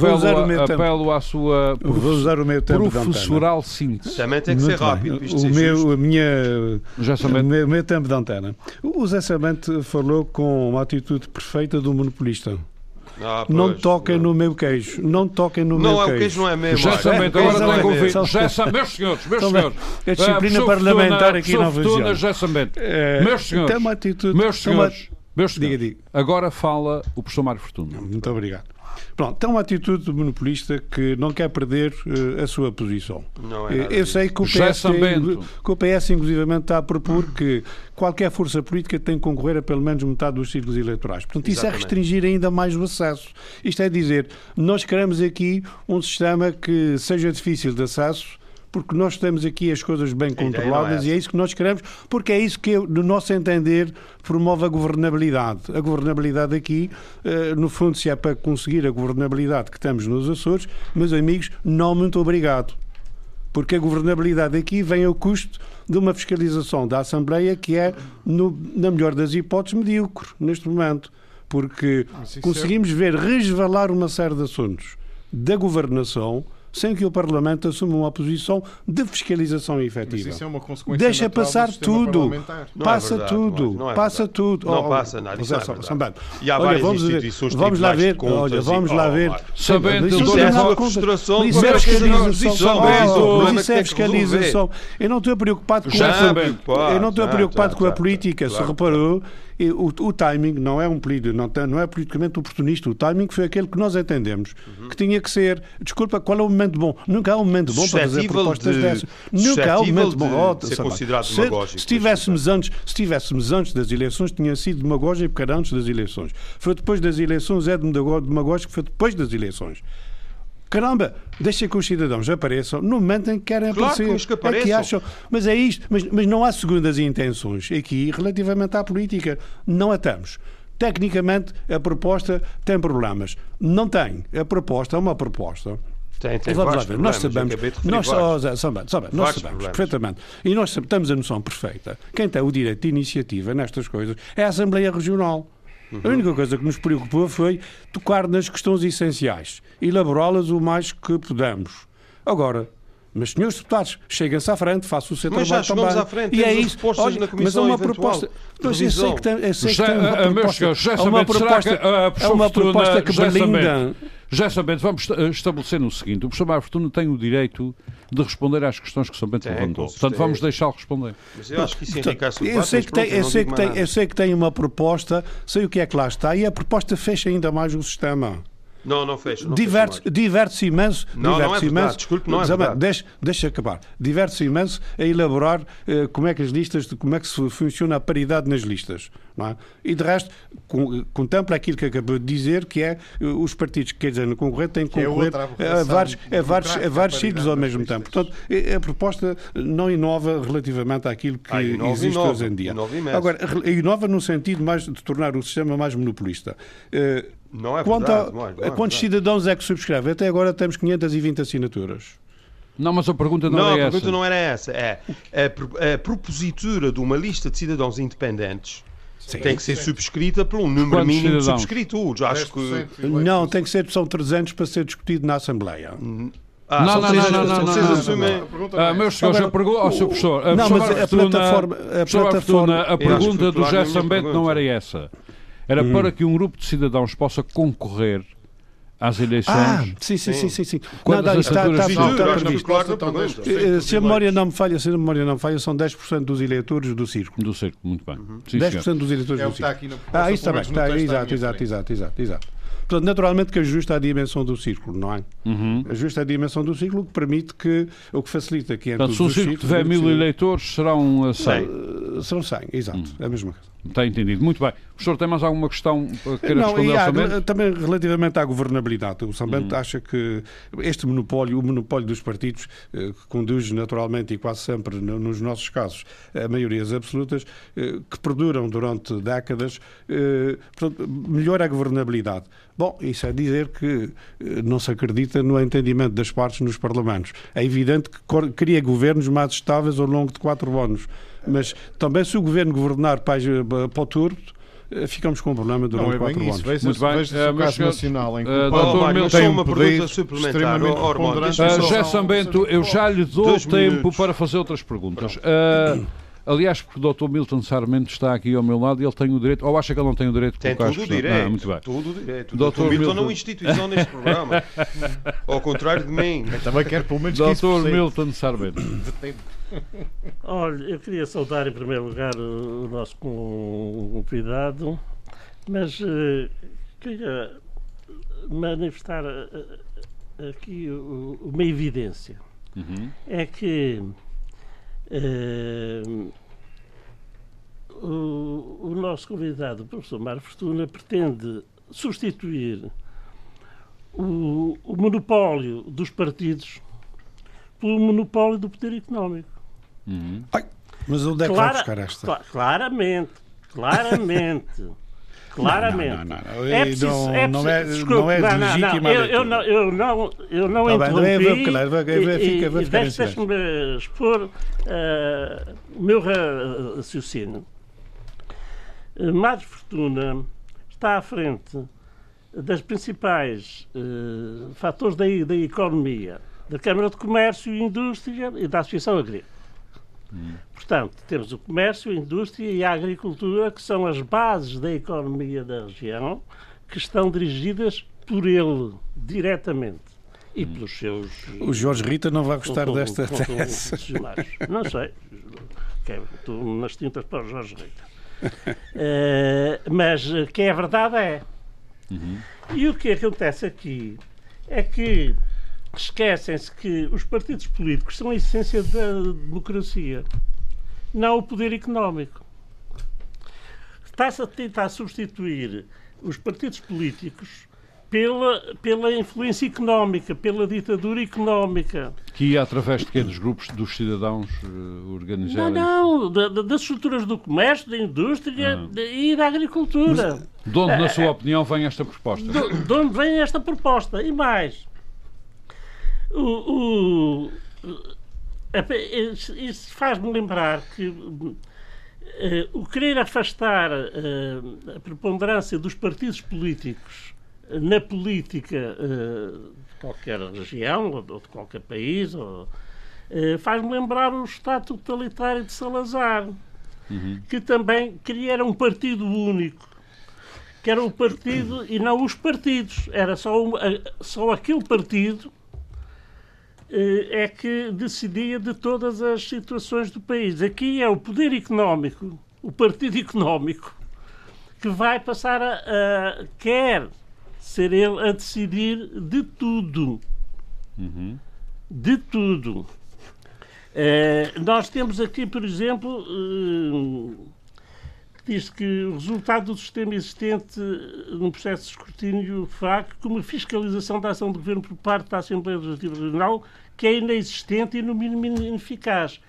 apelo à sua Vou usar o meu tempo professoral síntese. Também tem que Muito ser rápido. O meu, a minha, o meu, meu tempo de antena. O Zé Samente falou com uma atitude perfeita do monopolista. Ah, pois, não toquem não. no meu queijo. Não toquem no não meu é, queijo. O queijo não é mesmo. Já sabem, agora tenho ouvir. Já sabem, meus senhores, meus senhores. A disciplina parlamentar aqui na região. Já sabem. Meus senhores. Tem uma atitude. Meus senhores. Meus senhores. Diga, diga. Agora fala o professor Mário Fortuna. Muito obrigado. Pronto, tem uma atitude monopolista que não quer perder uh, a sua posição. Não é Eu sei que o, PS, que o PS, inclusivamente, está a propor que qualquer força política tem que concorrer a pelo menos metade dos círculos eleitorais. Portanto, isso é Exatamente. é restringir ainda mais o acesso. Isto é dizer, nós queremos aqui um sistema que seja difícil de acesso porque nós temos aqui as coisas bem controladas é e é isso que nós queremos, porque é isso que, no nosso entender, promove a governabilidade. A governabilidade aqui, eh, no fundo, se é para conseguir a governabilidade que temos nos Açores, meus amigos, não muito obrigado. Porque a governabilidade aqui vem ao custo de uma fiscalização da Assembleia que é, no, na melhor das hipóteses, medíocre neste momento. Porque é conseguimos ver resvalar uma série de assuntos da governação sem que o Parlamento assuma uma posição de fiscalização efetiva. Mas isso é uma consequência Deixa passar tudo. Passa é verdade, tudo. Não é, passa tudo. Não oh, passa nada. Isso é e há olha, vamos ver, vamos lá ver. Olha, vamos lá ver. Sabendo isso é a frustração. Isso é fiscalização. Isso é fiscalização. Eu não estou preocupado com Eu não estou preocupado com a política. Se reparou, o, o, timing não é um pedido, não, não é politicamente oportunista. O timing foi aquele que nós entendemos uhum. que tinha que ser. Desculpa, qual é o momento bom? Nunca há um momento bom para fazer propostas de, dessas. Nunca há um momento bom. Oh, ser considerado se, se tivéssemos antes, se tivéssemos antes das eleições, tinha sido demagógico porque era antes das eleições. Foi depois das eleições, é demagógico, foi depois das eleições Caramba, deixa que os cidadãos apareçam no momento em que querem claro aparecer. Que é que acham, mas é isto, mas, mas não há segundas intenções aqui relativamente à política. Não a temos. Tecnicamente, a proposta tem problemas. Não tem. A proposta é uma proposta tem, tem Vamos lá ver, nós sabemos, nós, oh, Zé, sabe, nós sabemos perfeitamente, e nós temos a noção perfeita, quem tem o direito de iniciativa nestas coisas é a Assembleia Regional. Uhum. A única coisa que nos preocupou foi tocar nas questões essenciais, elaborá-las o mais que podemos. Agora, mas, senhores deputados, cheguem-se à frente, façam o seu mas trabalho também. À frente, e é isso. Olha, na mas é uma proposta. Mas eu sei que tem, eu sei que tem uma proposta. É uma proposta, é uma proposta que Belinda. Já sabendo, vamos estabelecer no seguinte: o professor Mário Fortuna tem o direito de responder às questões que o São Bento levantou. Portanto, vamos deixá-lo responder. Mas eu acho que isso enriquece o eu sei que tem, eu sei que tem, Eu sei que tem uma proposta, sei o que é que lá está, e a proposta fecha ainda mais o sistema. Não, não fecha. Diverte-se diverte imenso. Não, diverte não é verdade. Imenso, Desculpe, não é verdade. Deixa, deixa acabar. Diverte-se imenso a elaborar uh, como é que as listas, como é que se funciona a paridade nas listas. Não é? E de resto, com, contempla aquilo que acabou de dizer, que é uh, os partidos que querem no concorrer têm que é concorrer é a vários, a vários, a vários sítios ao mesmo tempo. Portanto, a proposta não inova relativamente àquilo que ah, inova, existe inova, hoje em dia. Inova Agora, inova no sentido mais de tornar o sistema mais monopolista. Uh, não é Quanto verdade, a, não é, não é quantos cidadãos é que subscrevem? Até agora temos 520 assinaturas. Não, mas a pergunta não, não era essa. Não, a pergunta não era essa. É a, a propositura de uma lista de cidadãos independentes Sim, tem que ser subscrita por um número Quantos mínimo cidadãos? de subscritores. Acho que... Não, tem que ser, são 300 para ser discutido na Assembleia. Ah, não, não, não, não, não, vocês assumem. Ah, meus senhores, eu pergunto ao seu professor. Não, mas a plataforma. A, plataforma, a pergunta do José Sambento não era essa. Era hum. para que um grupo de cidadãos possa concorrer às eleições. Ah, sim, sim, sim, sim. sim. Não, não, está, está, está, previsto. Se a memória não me falha, se a memória não me falha, são 10% dos eleitores do círculo. Do círculo, muito bem. Uhum. Sim, 10% dos eleitores é do círculo. Ah, isso está bem. Está, exato, exato, exato, exato, exato. Portanto, naturalmente que ajusta a dimensão do círculo, não é? Uhum. Ajusta a dimensão do círculo, o que permite que, o que facilita que entre Portanto, se um círculo tiver mil eleitores, serão 100. Uh, serão 100, exato, uhum. é a mesma coisa. Está entendido. Muito bem. O professor tem mais alguma questão para querer Não, responder há, Também relativamente à governabilidade. O Sambento uhum. acha que este monopólio, o monopólio dos partidos, eh, que conduz naturalmente e quase sempre, nos nossos casos, a maiorias absolutas, eh, que perduram durante décadas, eh, portanto, melhora a governabilidade. Bom, isso é dizer que não se acredita no entendimento das partes nos parlamentos. É evidente que cria governos mais estáveis ao longo de quatro anos mas também se o governo governar para, para o turno, eh, ficamos com um problema durante não é quatro anos. Veja, Muito bem. Veja uh, o caso nacional em que uh, o Milton tem uma pergunta suplementar. Uh, José Sambento, eu já lhe dou tempo para fazer outras perguntas. Uh, Aliás, porque o Dr. Milton Sarmento está aqui ao meu lado e ele tem o direito, ou acha que ele não tem o direito de tem colocar tudo o direito, ah, muito bem. tudo o direito. O Dr. Milton, é uma instituição neste programa, ao contrário de mim. Eu também quero pelo menos Dr. Milton Sarmento. Olha, eu queria saudar em primeiro lugar o nosso convidado, mas uh, queria manifestar uh, aqui uh, uma evidência. Uhum. É que Uh, o, o, nosso convidado, o professor Mário Fortuna, pretende substituir o, o, monopólio dos partidos pelo monopólio do poder económico. Uhum. Ai, mas onde é que Clara, vai buscar esta? claramente, claramente. Claramente. Não, não, não, é preciso, não, é, não é, desculpe, não é legítima eu, eu, não, eu não, eu não tá interrompi. Bem, vou, claro, vou, vou, fica, vou ficar Deixe-me expor uh, o meu raciocínio. Uh, Mário Fortuna está à frente das principais uh, fatores da, da economia, da Câmara de Comércio e Indústria e da Associação Agrícola. Portanto, temos o comércio, a indústria e a agricultura, que são as bases da economia da região, que estão dirigidas por ele, diretamente. E pelos seus. O Jorge Rita não vai gostar com, desta com, tese. não sei. Estou nas tintas para o Jorge Rita. uh, mas que é verdade é. Uhum. E o que acontece aqui é que esquecem-se que os partidos políticos são a essência da democracia, não o poder económico. Está-se a tentar substituir os partidos políticos pela, pela influência económica, pela ditadura económica. Que ia através de quê? Dos grupos dos cidadãos uh, organizados? Não, não, da, das estruturas do comércio, da indústria ah. de, e da agricultura. Mas, de onde, na sua opinião, vem esta proposta? De, de onde vem esta proposta? E mais, o, o isso faz-me lembrar que uh, o querer afastar uh, a preponderância dos partidos políticos na política uh, de qualquer região ou de qualquer país faz-me lembrar o Estado totalitário de Salazar, uhum. que também queria um partido único que era o partido e não os partidos. Era só, um, só aquele partido é que decidia de todas as situações do país. Aqui é o poder económico, o partido económico, que vai passar a, a quer ser ele a decidir de tudo. Uhum. De tudo. Eh, nós temos aqui, por exemplo, uh, diz que o resultado do sistema existente num processo de escrutínio fraco, como fiscalização da ação do governo por parte da Assembleia Legislativa Regional, que é inexistente e, no mínimo, ineficaz.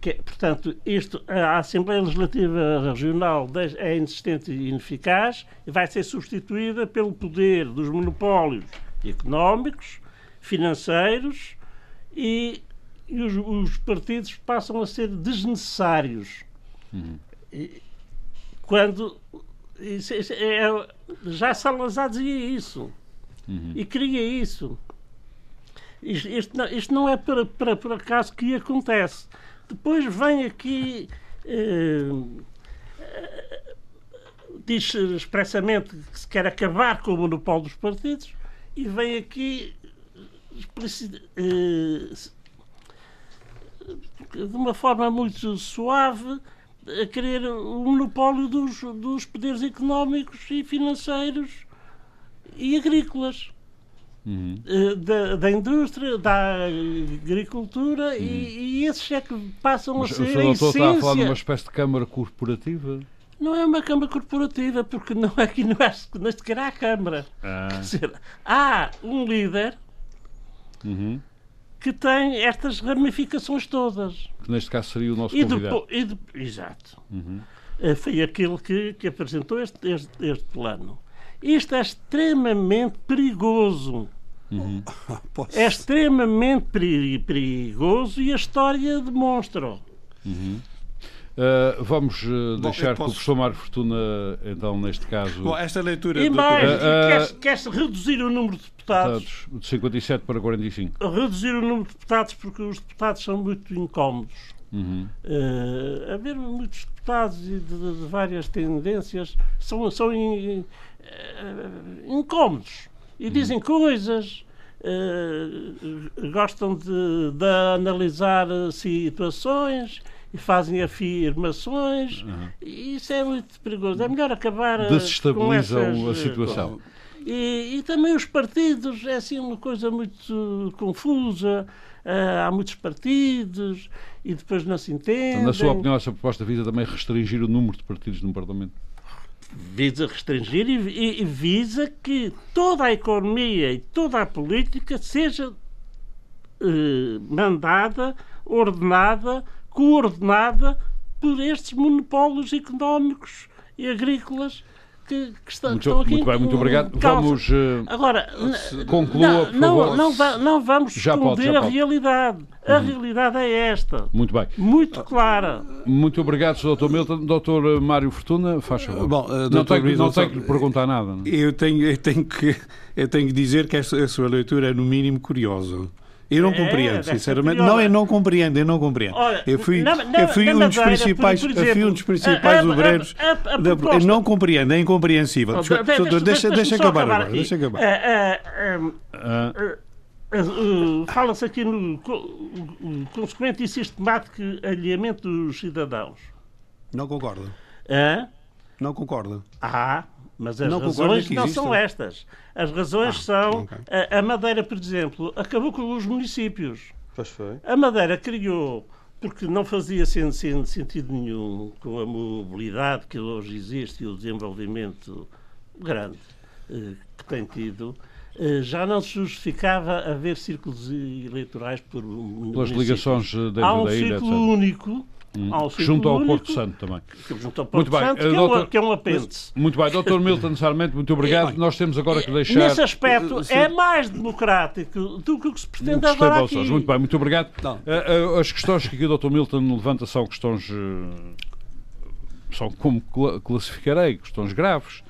Que, portanto, isto, a Assembleia Legislativa Regional é inexistente e ineficaz e vai ser substituída pelo poder dos monopólios económicos, financeiros e, e os, os, partidos passam a ser desnecessários. Uhum. E, quando isso, isso, é, já Salazar dizia isso uhum. e queria isso. Isto, não, isto não é para, para, por acaso que acontece. Depois vem aqui. Eh, diz expressamente que se quer acabar com o monopólio dos partidos e vem aqui eh, de uma forma muito suave a querer o monopólio dos, dos poderes económicos e financeiros e agrícolas. Uhum. Eh, da, da, indústria, da agricultura uhum. e, e, esses é que passam Mas a ser o senhor essência. está a falar de uma espécie de Câmara Corporativa? Não é uma Câmara Corporativa, porque não é que não é, nem sequer há Câmara. Ah. Quer dizer, há um líder uhum. que tem estas ramificações todas. Que neste caso seria o nosso e convidado. de, exato. Uhum. Eh, foi aquele que, que apresentou este, este, este plano. Isto é extremamente perigoso. Uhum. É extremamente perigoso e a história demonstra. Uhum. Uh, vamos uh, Bom, deixar posso... que o professor Mário Fortuna, então, neste caso. Bom, esta leitura. E mais, uh, quer-se quer reduzir o número de deputados, deputados. De 57 para 45. Reduzir o número de deputados porque os deputados são muito incómodos. Uhum. Uh, haver muitos deputados de, de, de, várias tendências são, são in, uh, incómodos e uhum. dizem coisas, uh, gostam de, de, analisar situações e fazem afirmações. Uhum. E isso é muito perigoso. É melhor acabar. Desestabilizam essas, a situação. E, e, também os partidos, é assim uma coisa muito confusa. Uh, há muitos partidos e depois não se entendem. Na sua opinião, essa proposta visa também restringir o número de partidos no Parlamento? Visa restringir e, e, visa que toda a economia e toda a política seja uh, mandada, ordenada, coordenada por estes monopólios económicos e agrícolas que, que estão, muito, estão aqui. Muito bem, muito obrigado. Vamos. Uh, Agora, conclua, não, não, não, não, vamos já esconder pode, a pode. realidade. A uhum. realidade é esta. Muito bem. Muito clara. Muito obrigado, Dr. Milton. Dr. Mário Fortuna, faz favor. Bom, uh, não tenho, não tenho que lhe perguntar nada. Não? Eu, tenho, eu, tenho que, eu tenho que dizer que esta, a sua leitura é, no mínimo, curiosa. Eu não é, compreendo, sinceramente. Não, eu não compreendo, eu não compreendo. Olha, eu fui, na, na, eu fui um dos principais, por, por exemplo, eu fui um dos principais a, obreiros. A, a, da, eu não compreendo, é incompreensível. Oh, deixa, deixa, deixa, deixa acabar agora. Deixa acabar. Fala-se aqui no consequente e sistemático alinhamento dos cidadãos. Não concordo. É? Não concordo. Ah, mas as não razões não são estas. As razões ah, são. Okay. A, a, Madeira, por exemplo, acabou com os municípios. Pois foi. A Madeira criou, porque não fazia sentido, sentido nenhum com a mobilidade que hoje existe e o desenvolvimento grande. que tem tido, já não se justificava haver círculos eleitorais por pelas ligações dentro Há um da ilha, círculo único Hum. Junto ao Porto Santo também. Junto ao Porto muito Santo, bem. Que, doutor, é um, que é um apêndice. Muito bem, Dr. Milton Sarmento, muito obrigado. Nós temos agora que deixar. Nesse aspecto, é mais democrático do que o que se pretende agora aqui. Muito bem, muito obrigado. Uh, uh, as questões que aqui o Dr. Milton levanta são questões. Uh, são como classificarei, questões graves.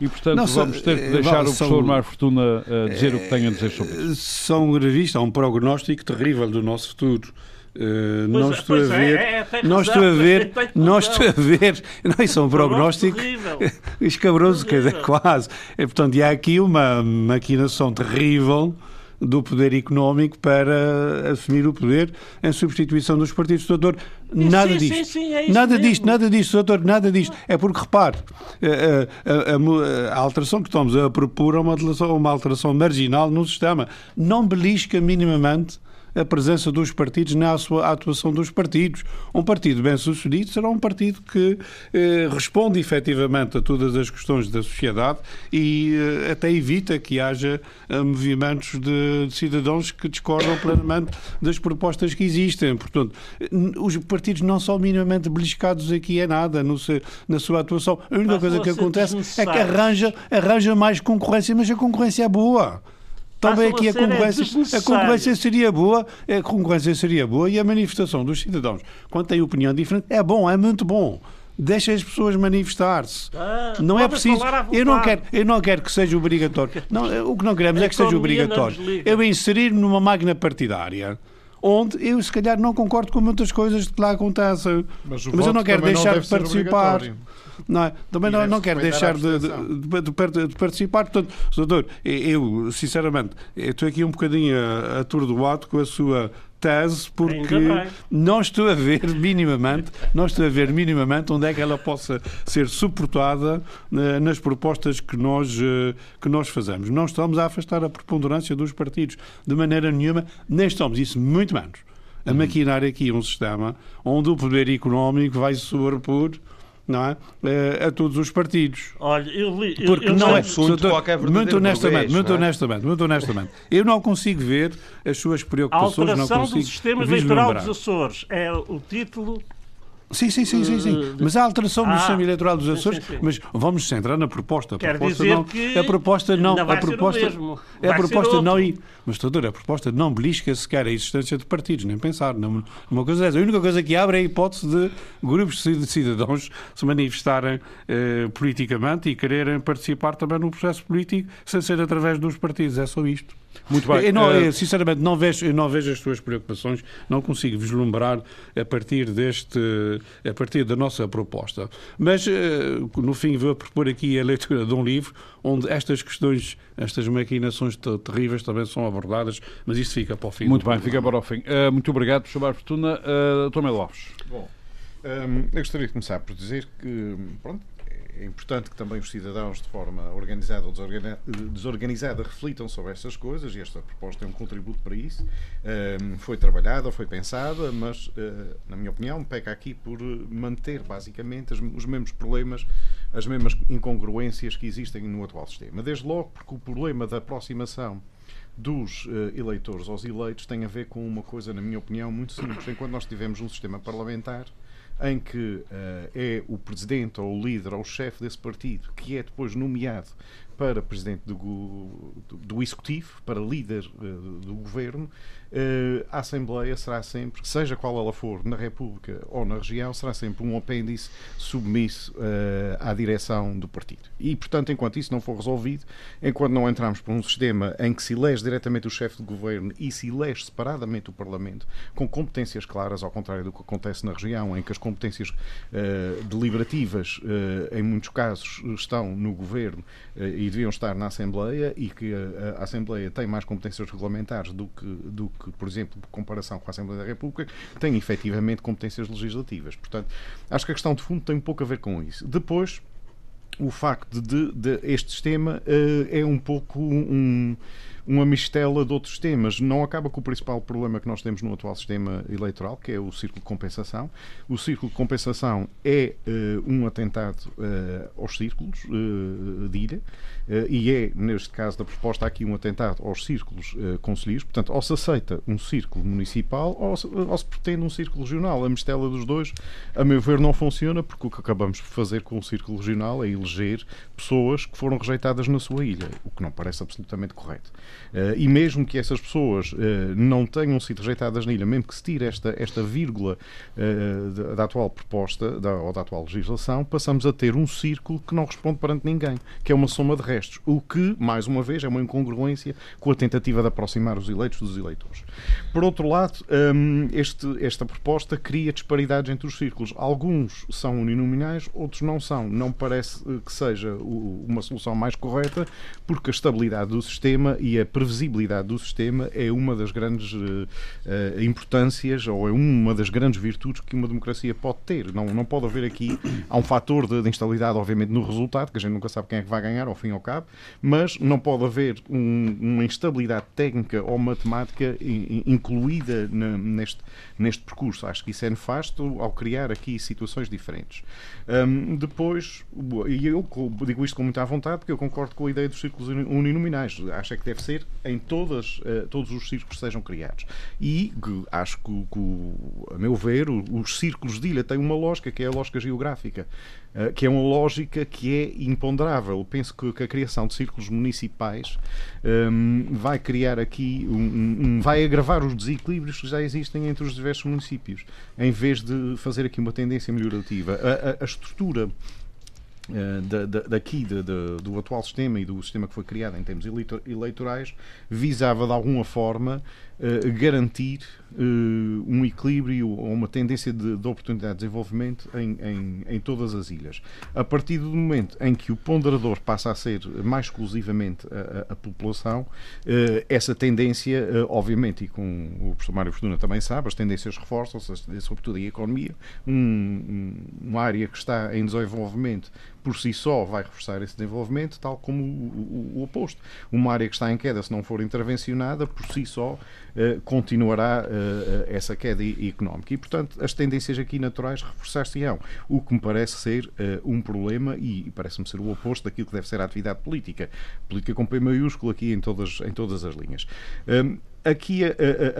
E, portanto, não, vamos ter que deixar o professor Mar Fortuna dizer o que tem a dizer sobre isso. São gravíssimos, há um prognóstico terrível do nosso futuro. Uh, não, é, estou a ver, é, é, não estou a ver, não estou a ver, não, isso é um prognóstico escabroso, quer dizer, quase. E, portanto, há aqui uma maquinação terrível do poder económico para assumir o poder em substituição dos partidos. Doutor, nada sim, disto. Sim, sim, é nada mesmo. disto, nada disto, doutor, nada disto. É porque, repare, a, a, a, a, alteração que estamos a propor é uma alteração, uma alteração marginal no sistema. Não belisca minimamente a presença dos partidos na sua atuação dos partidos. Um partido bem sucedido será um partido que eh, responde efetivamente a todas as questões da sociedade e eh, até evita que haja eh, movimentos de, de, cidadãos que discordam plenamente das propostas que existem. Portanto, os partidos não são minimamente beliscados aqui é nada no, na sua atuação. A única mas coisa que acontece é que arranja, arranja mais concorrência, mas a concorrência é boa também aqui a concorrência, a concorrência seria boa, a concorrência seria boa e a manifestação dos cidadãos, quando têm opinião diferente, é bom, é muito bom. Deixa as pessoas manifestar-se. Ah, não é preciso. Eu não, quero, eu não quero que seja obrigatório. Não, o que não queremos é que seja obrigatório. Eu inserir-me numa máquina partidária onde eu, se calhar, não concordo com muitas coisas que lá acontecem. Mas, Mas eu não quero deixar não de participar. Não é? Também não, não quero deixar de, de, de, de, participar. Portanto, doutor, eu, sinceramente, estou aqui um bocadinho atordoado com a sua tese porque não estou a ver minimamente, não estou a ver minimamente onde é que ela possa ser suportada uh, nas propostas que nós, uh, que nós fazemos. Não estamos a afastar a preponderância dos partidos de maneira nenhuma, nem estamos, isso muito menos, a uhum. maquinar aqui um sistema onde o poder económico vai se sobrepor não é? Eh, a todos os partidos. Olha, eu li. Porque eu, não é. Muito honestamente, muito é? honestamente, muito honestamente, eu não consigo ver as suas preocupações. A alteração não consigo do sistema eleitoral dos Açores é o título Sim, sim, sim, sim, sim. Eh, mas há alteração no ah, sistema eleitoral dos Açores, sim, sim, sim. mas vamos centrar na proposta. A Quer proposta dizer não, que a proposta não, não a proposta, é a proposta não mas doutor, a proposta não belisca sequer a existência de partidos, nem pensar. Não, uma coisa é essa. A única coisa que abre é a hipótese de grupos de cidadãos se manifestarem eh, politicamente e quererem participar também no processo político sem ser através dos partidos. É só isto. Muito bem. Eu não, eu, sinceramente, não vejo, eu não vejo as suas preocupações, não consigo vislumbrar a partir deste, a partir da nossa proposta. Mas, eh, no fim, vou propor aqui a leitura de um livro onde estas questões, estas maquinações terríveis também são abordadas, mas isso fica para o fim. Muito bem, fica para o fim. Uh, muito obrigado, Sr. Fortuna. Uh, Tomé Lopes. Bom, um, ehm, eu gostaria de começar por dizer que, pronto, é importante que também os cidadãos, de forma organizada ou desorganizada, reflitam sobre estas coisas e esta proposta é um contributo para isso. foi trabalhada, foi pensada, mas, uh, na minha opinião, peca aqui por manter basicamente os mesmos problemas, as mesmas incongruências que existem no atual sistema. Desde logo porque o problema da aproximação dos uh, eleitores aos eleitos tem a ver com uma coisa, na minha opinião, muito simples. Enquanto nós tivemos um sistema parlamentar, em que uh, é o presidente ou o líder ou o chefe desse partido que é depois nomeado para presidente do, do, do executivo, para líder uh, do governo, Uh, a Assembleia será sempre, seja qual ela for, na República ou na região, será sempre um apêndice submisso uh, à direção do partido. E, portanto, enquanto isso não for resolvido, enquanto não entrarmos por um sistema em que se elege diretamente o chefe de governo e se elege separadamente o Parlamento, com competências claras, ao contrário do que acontece na região, em que as competências deliberativas, em muitos casos, estão no governo e deviam estar na Assembleia, e que a, a Assembleia tem mais competências regulamentares do que, do que, por exemplo, por comparação com a Assembleia da República, tem efetivamente competências legislativas. Portanto, acho que a questão de fundo tem um pouco a ver com isso. Depois, o facto de, de este sistema uh, é um pouco um uma mistela de outros temas. Não acaba com o principal problema que nós temos no atual sistema eleitoral, que é o círculo de compensação. O círculo de compensação é uh, um atentado uh, aos círculos uh, de ilha e é, neste caso da proposta, aqui um atentado aos círculos conselheiros. Portanto, ou se aceita um círculo municipal ou se, ou se pretende um círculo regional. A mistela dos dois, a meu ver, não funciona porque o que acabamos por fazer com o círculo regional é eleger pessoas que foram rejeitadas na sua ilha, o que não parece absolutamente correto. Uh, e mesmo que essas pessoas uh, não tenham sido rejeitadas na ilha, mesmo que se tire esta, esta vírgula uh, da, da, atual proposta da, ou da atual legislação, passamos a ter um círculo que não responde perante ninguém, que é uma soma de restos, o que, mais uma vez, é uma incongruência com a tentativa de aproximar os eleitos dos eleitores. Por outro lado, um, este, esta proposta cria disparidades entre os círculos. Alguns são uninominais, outros não são. Não parece que seja uma solução mais correta, porque a estabilidade do sistema e a previsibilidade do sistema é uma das grandes uh, importâncias ou é uma das grandes virtudes que uma democracia pode ter. Não, não pode haver aqui, há um fator de, de instabilidade, obviamente, no resultado, que a gente nunca sabe quem é que vai ganhar, ao fim e ao cabo, mas não pode haver um, uma instabilidade técnica ou matemática incluída na, neste, neste percurso. Acho que isso é nefasto ao criar aqui situações diferentes. Um, depois, e eu digo isto com muita vontade, porque eu concordo com a ideia dos círculos uninominais. Acho é que deve ser em todas, uh, todos os círculos que sejam criados. E acho que, que, a meu ver, os círculos de ilha têm uma lógica, que é a lógica geográfica, uh, que é uma lógica que é imponderável. Penso que, que a criação de círculos municipais um, vai criar aqui, um, um, vai agravar os desequilíbrios que já existem entre os diversos municípios, em vez de fazer aqui uma tendência melhorativa. a, a, a estrutura da, da, daqui de, de, do atual sistema e do sistema que foi criado em termos eleitorais visava de alguma forma uh, garantir uh, um equilíbrio ou uma tendência de, de oportunidade de desenvolvimento em, em, em, todas as ilhas. A partir do momento em que o ponderador passa a ser mais exclusivamente a, a, a população, essa tendência, obviamente, e com o professor Mário Fortuna também sabe, as tendências reforçam-se, sobretudo em economia, um, um, uma área que está em desenvolvimento por si só vai reforçar esse desenvolvimento, tal como o, o, o oposto. Uma área que está em queda, se não for intervencionada, por si só eh, continuará uh, essa queda económica. E, portanto, as tendências aqui naturais reforçar-se-ão, o que me parece ser um problema e, parece-me ser o oposto daquilo que deve ser a atividade política. Política com P maiúsculo aqui em todas, em todas as linhas. Um, Aqui a,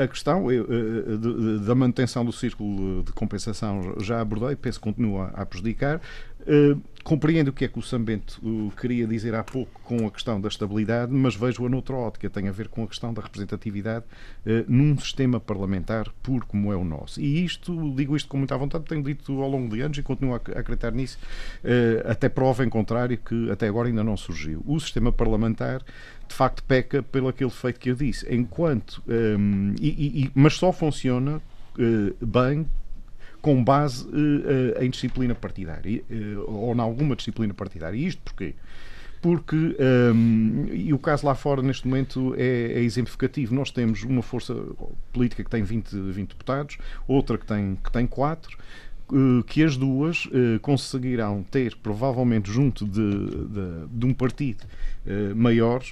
a, a questão de, da manutenção do círculo de compensação já abordei, penso que continua a prejudicar. Uh, compreendo o que é que o Sambento uh, queria dizer há pouco com a questão da estabilidade, mas vejo-a noutra ótica, tem a ver com a questão da representatividade uh, num sistema parlamentar puro como é o nosso. E isto, digo isto com muita vontade, tenho dito ao longo de anos e continuo a, acreditar nisso, até prova em contrário que até agora ainda não surgiu. O sistema parlamentar de facto peca pelo aquele feito que eu disse. Enquanto. Um, e, e, mas só funciona uh, bem com base uh, em disciplina partidária uh, ou em alguma disciplina partidária. E isto porquê? Porque, um, e o caso lá fora neste momento é, é, exemplificativo, nós temos uma força política que tem 20, 20 deputados, outra que tem, que tem 4, que as duas conseguirão ter, provavelmente junto de, de, de um partido eh, maior,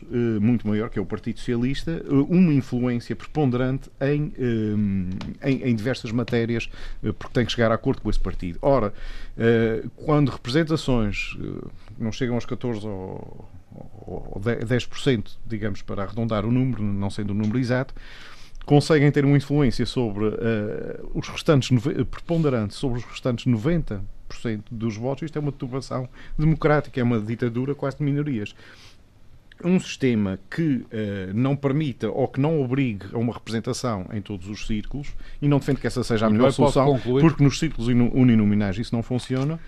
muito maior, que é o Partido Socialista, uma influência preponderante em, em, em, diversas matérias, porque tem que chegar a acordo com esse partido. Ora, quando representações não chegam aos 14 ou, ou 10%, digamos, para arredondar o número, não sendo o número exato, conseguem ter uma influência sobre os restantes, preponderante sobre os restantes 90% dos votos, isto é uma turbação democrática, é uma ditadura quase de minorias um sistema que uh, não permita ou que não obrigue a uma representação em todos os círculos e não defende que essa seja a melhor solução, porque nos círculos uninominais isso não funciona.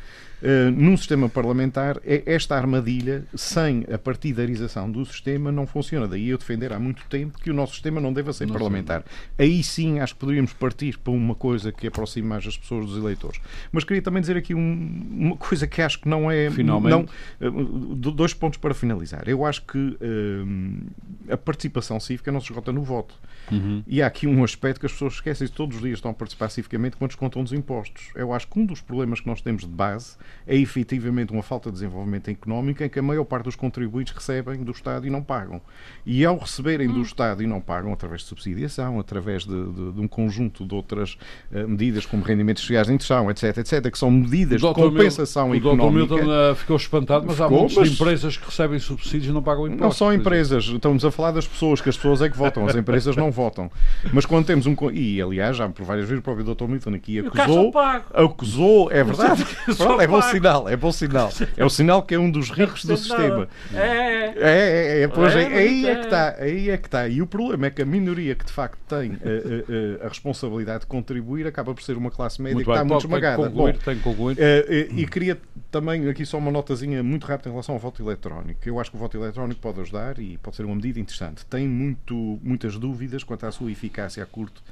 Uh, num sistema parlamentar, é esta armadilha, sem a partidarização do sistema, não funciona. Daí eu defender há muito tempo que o nosso sistema não deve ser não parlamentar. Aí sim acho que poderíamos partir para uma coisa que aproxime mais as pessoas dos eleitores. Mas queria também dizer aqui um, uma coisa que acho que não é. Finalmente. Não, uh, dois pontos para finalizar. Eu acho que uh, a participação cívica não se esgota no voto. Uhum. E há aqui um aspecto que as pessoas esquecem. Todos os dias estão a participar civicamente quando descontam dos impostos. Eu acho que um dos problemas que nós temos de base é efetivamente uma falta de desenvolvimento económico em que a maior parte dos contribuintes recebem do Estado e não pagam. E ao receberem do Estado e não pagam, através de subsidiação, através de, de, de um conjunto de outras uh, medidas, como rendimentos sociais de inserção, etc., etc., que são medidas de compensação Mil, económica. O Dr. Milton uh, ficou espantado, mas há ficou, muitas empresas que recebem subsídios e não pagam impostos. Não são empresas, estamos a falar das pessoas, que as pessoas é que votam, as empresas não votam. Mas quando temos um. E, aliás, já por várias vezes o próprio Dr. Milton aqui acusou. Acusou, é verdade. Pronto, é bom sinal, é bom sinal. É o sinal que é um dos ricos do sistema. É, é, é. é, pois é, aí é que está, aí é que está. E o problema é que a minoria que de facto tem a, a, a responsabilidade de contribuir acaba por ser uma classe média muito que bem, está muito esmagada. Tem que concluir, Bom, tem que concluir. Uh, e queria também aqui só uma notazinha muito rápida em relação ao voto eletrónico. Eu acho que o voto eletrónico pode ajudar e pode ser uma medida interessante. Tem muito, muitas dúvidas quanto à sua eficácia a curto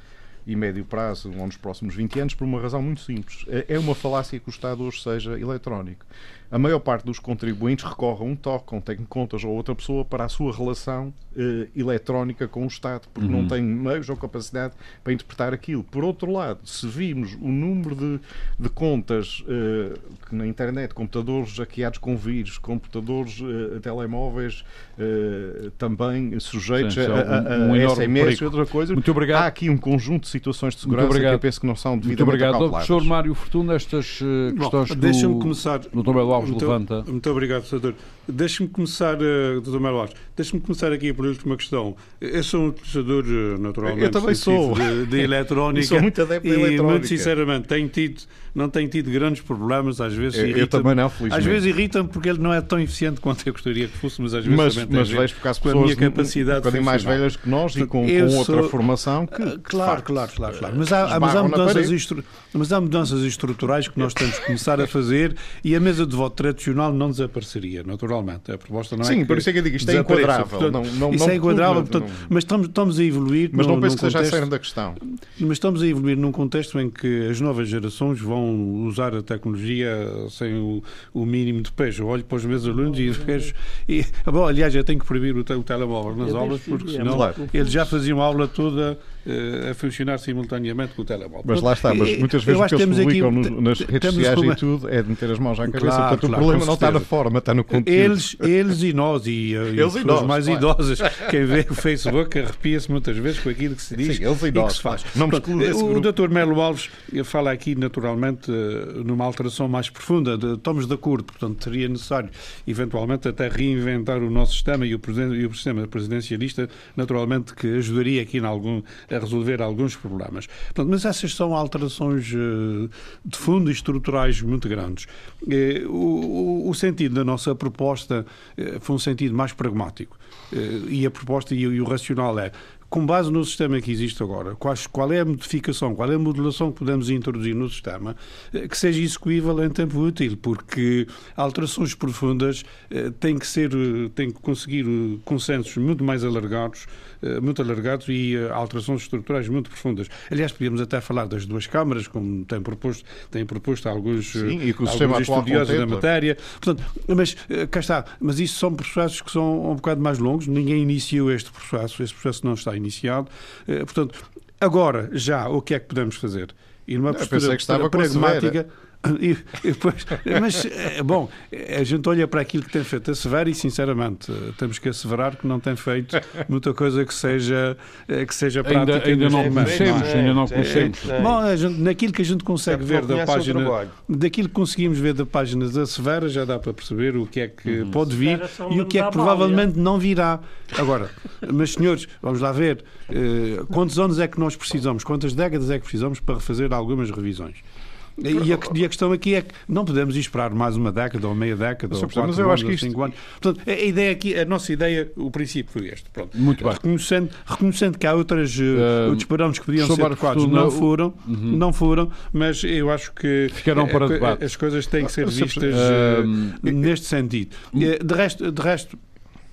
e médio prazo, ou nos próximos 20 anos, por uma razão muito simples. É uma falácia que o Estado hoje seja eletrónico a maior parte dos contribuintes recorre a um um técnico de contas ou outra pessoa para a sua relação eh, eletrónica com o Estado, porque uhum. não tem meios ou capacidade para interpretar aquilo. Por outro lado, se vimos o número de, de contas eh, na internet, computadores hackeados com vírus, computadores eh, telemóveis eh, também sujeitos Sim, a, a, a, um, um SMS e outra coisa, Muito obrigado. há aqui um conjunto de situações de segurança que eu penso que não são devidamente Muito obrigado. Professor Mário Fortuna, estas uh, questões Bom, deixa-me começar. Nobel Alves muito, levanta. Muito obrigado, Senador. Deixe-me começar, uh, Dr. Melo Alves, deixe-me começar aqui por última questão. Eu sou um utilizador, uh, naturalmente, eu também sou. De, de eletrónica. sou muito adepto de eletrónica. muito sinceramente, tenho tido, não tenho tido grandes problemas, às vezes Eu, eu também não, felizmente. Às vezes irritam porque ele não é tão eficiente quanto eu gostaria que fosse, mas às vezes mas, também mas vejo porque há pessoas a minha capacidade um mais velhas que nós e com, com outra sou... formação que, uh, claro, que claro, claro, claro. Mas há, mas há mudanças estru... mas há mudanças estruturais que nós temos que começar a fazer e a mesa de voto tradicional não desapareceria, naturalmente. A proposta não Sim, é Sim, por isso é que eu digo, isto é enquadrável. Portanto, não, não, isso não é enquadrável, portanto, não... mas estamos, estamos a evoluir. Mas não penso que seja contexto, a da questão. Mas estamos a evoluir num contexto em que as novas gerações vão usar a tecnologia sem o, o mínimo de peso. Eu olho para os meus alunos e vejo. E, bom, aliás, eu tenho que proibir o, o telemóvel nas aulas, porque senão eles já faziam a aula toda uh, a funcionar simultaneamente com o telemóvel. Mas lá está, mas muitas vezes o que eles publicam aqui, no, nas redes sociais e tudo é de meter as mãos à cabeça. Claro, Portanto, claro, o problema não está na forma, está no conteúdo. Eles, eles e nós, e, eles e nós, mais claro. idosas, quem vê o Facebook arrepia-se muitas vezes com aquilo que se diz Sim, eles e, nós, que se faz. Não Pronto, o Dr. Melo Alves fala aqui, naturalmente, eh, numa alteração mais profunda. De, estamos de acordo, portanto, seria necessário, eventualmente, até reinventar o nosso sistema e o, e o sistema presidencialista, naturalmente, que ajudaria aqui em algum, a resolver alguns problemas. Portanto, mas essas são alterações eh, de fundo e estruturais muito grandes. Eh, o, o sentido da nossa proposta foi um sentido mais pragmático. E a proposta e o racional é com base no sistema que existe agora, quais, qual é a modificação, qual é a modulação que podemos introduzir no sistema que seja execuível em tempo útil, porque alterações profundas têm que ser, têm que conseguir consensos muito mais alargados eh, muito alargados e eh, alterações estruturais muito profundas. Aliás, podíamos até falar das duas câmaras, como tem proposto, tem proposto alguns, Sim, e alguns estudiosos da matéria. Portanto, mas cá está. Mas isso são processos que são um bocado mais longos. Ninguém iniciou este processo. Este processo não está iniciado. Portanto, agora, já, o que é que podemos fazer? E numa postura pragmática e, e depois, mas, é, bom, a gente olha para aquilo que tem feito a Severo e, sinceramente, temos que asseverar que não tem feito muita coisa que seja, eh, que seja prática. Ainda, ainda não conhecemos, é, ainda não conhecemos. Bom, gente, naquilo que a gente consegue ver da página, daquilo que conseguimos ver da página da Severa, já dá para perceber o que é que uhum. pode vir e o que é que provavelmente não virá. Agora, mas senhores, vamos lá ver, uh, quantos anos é que nós precisamos, quantas décadas é que precisamos para refazer algumas revisões? E a, e a, questão aqui é que não podemos esperar mais uma década ou meia década ou quatro mas eu anos, acho que isto... cinco anos. Portanto, a, ideia aqui, a nossa ideia, o princípio foi este. Pronto. Muito bem. Reconhecendo, reconhecendo que há outras uh, outros parâmetros que podiam ser adequados, não foram, uhum. não foram, mas eu acho que Ficaram para debate. as coisas têm que ser vistas uh, neste sentido. De resto, de resto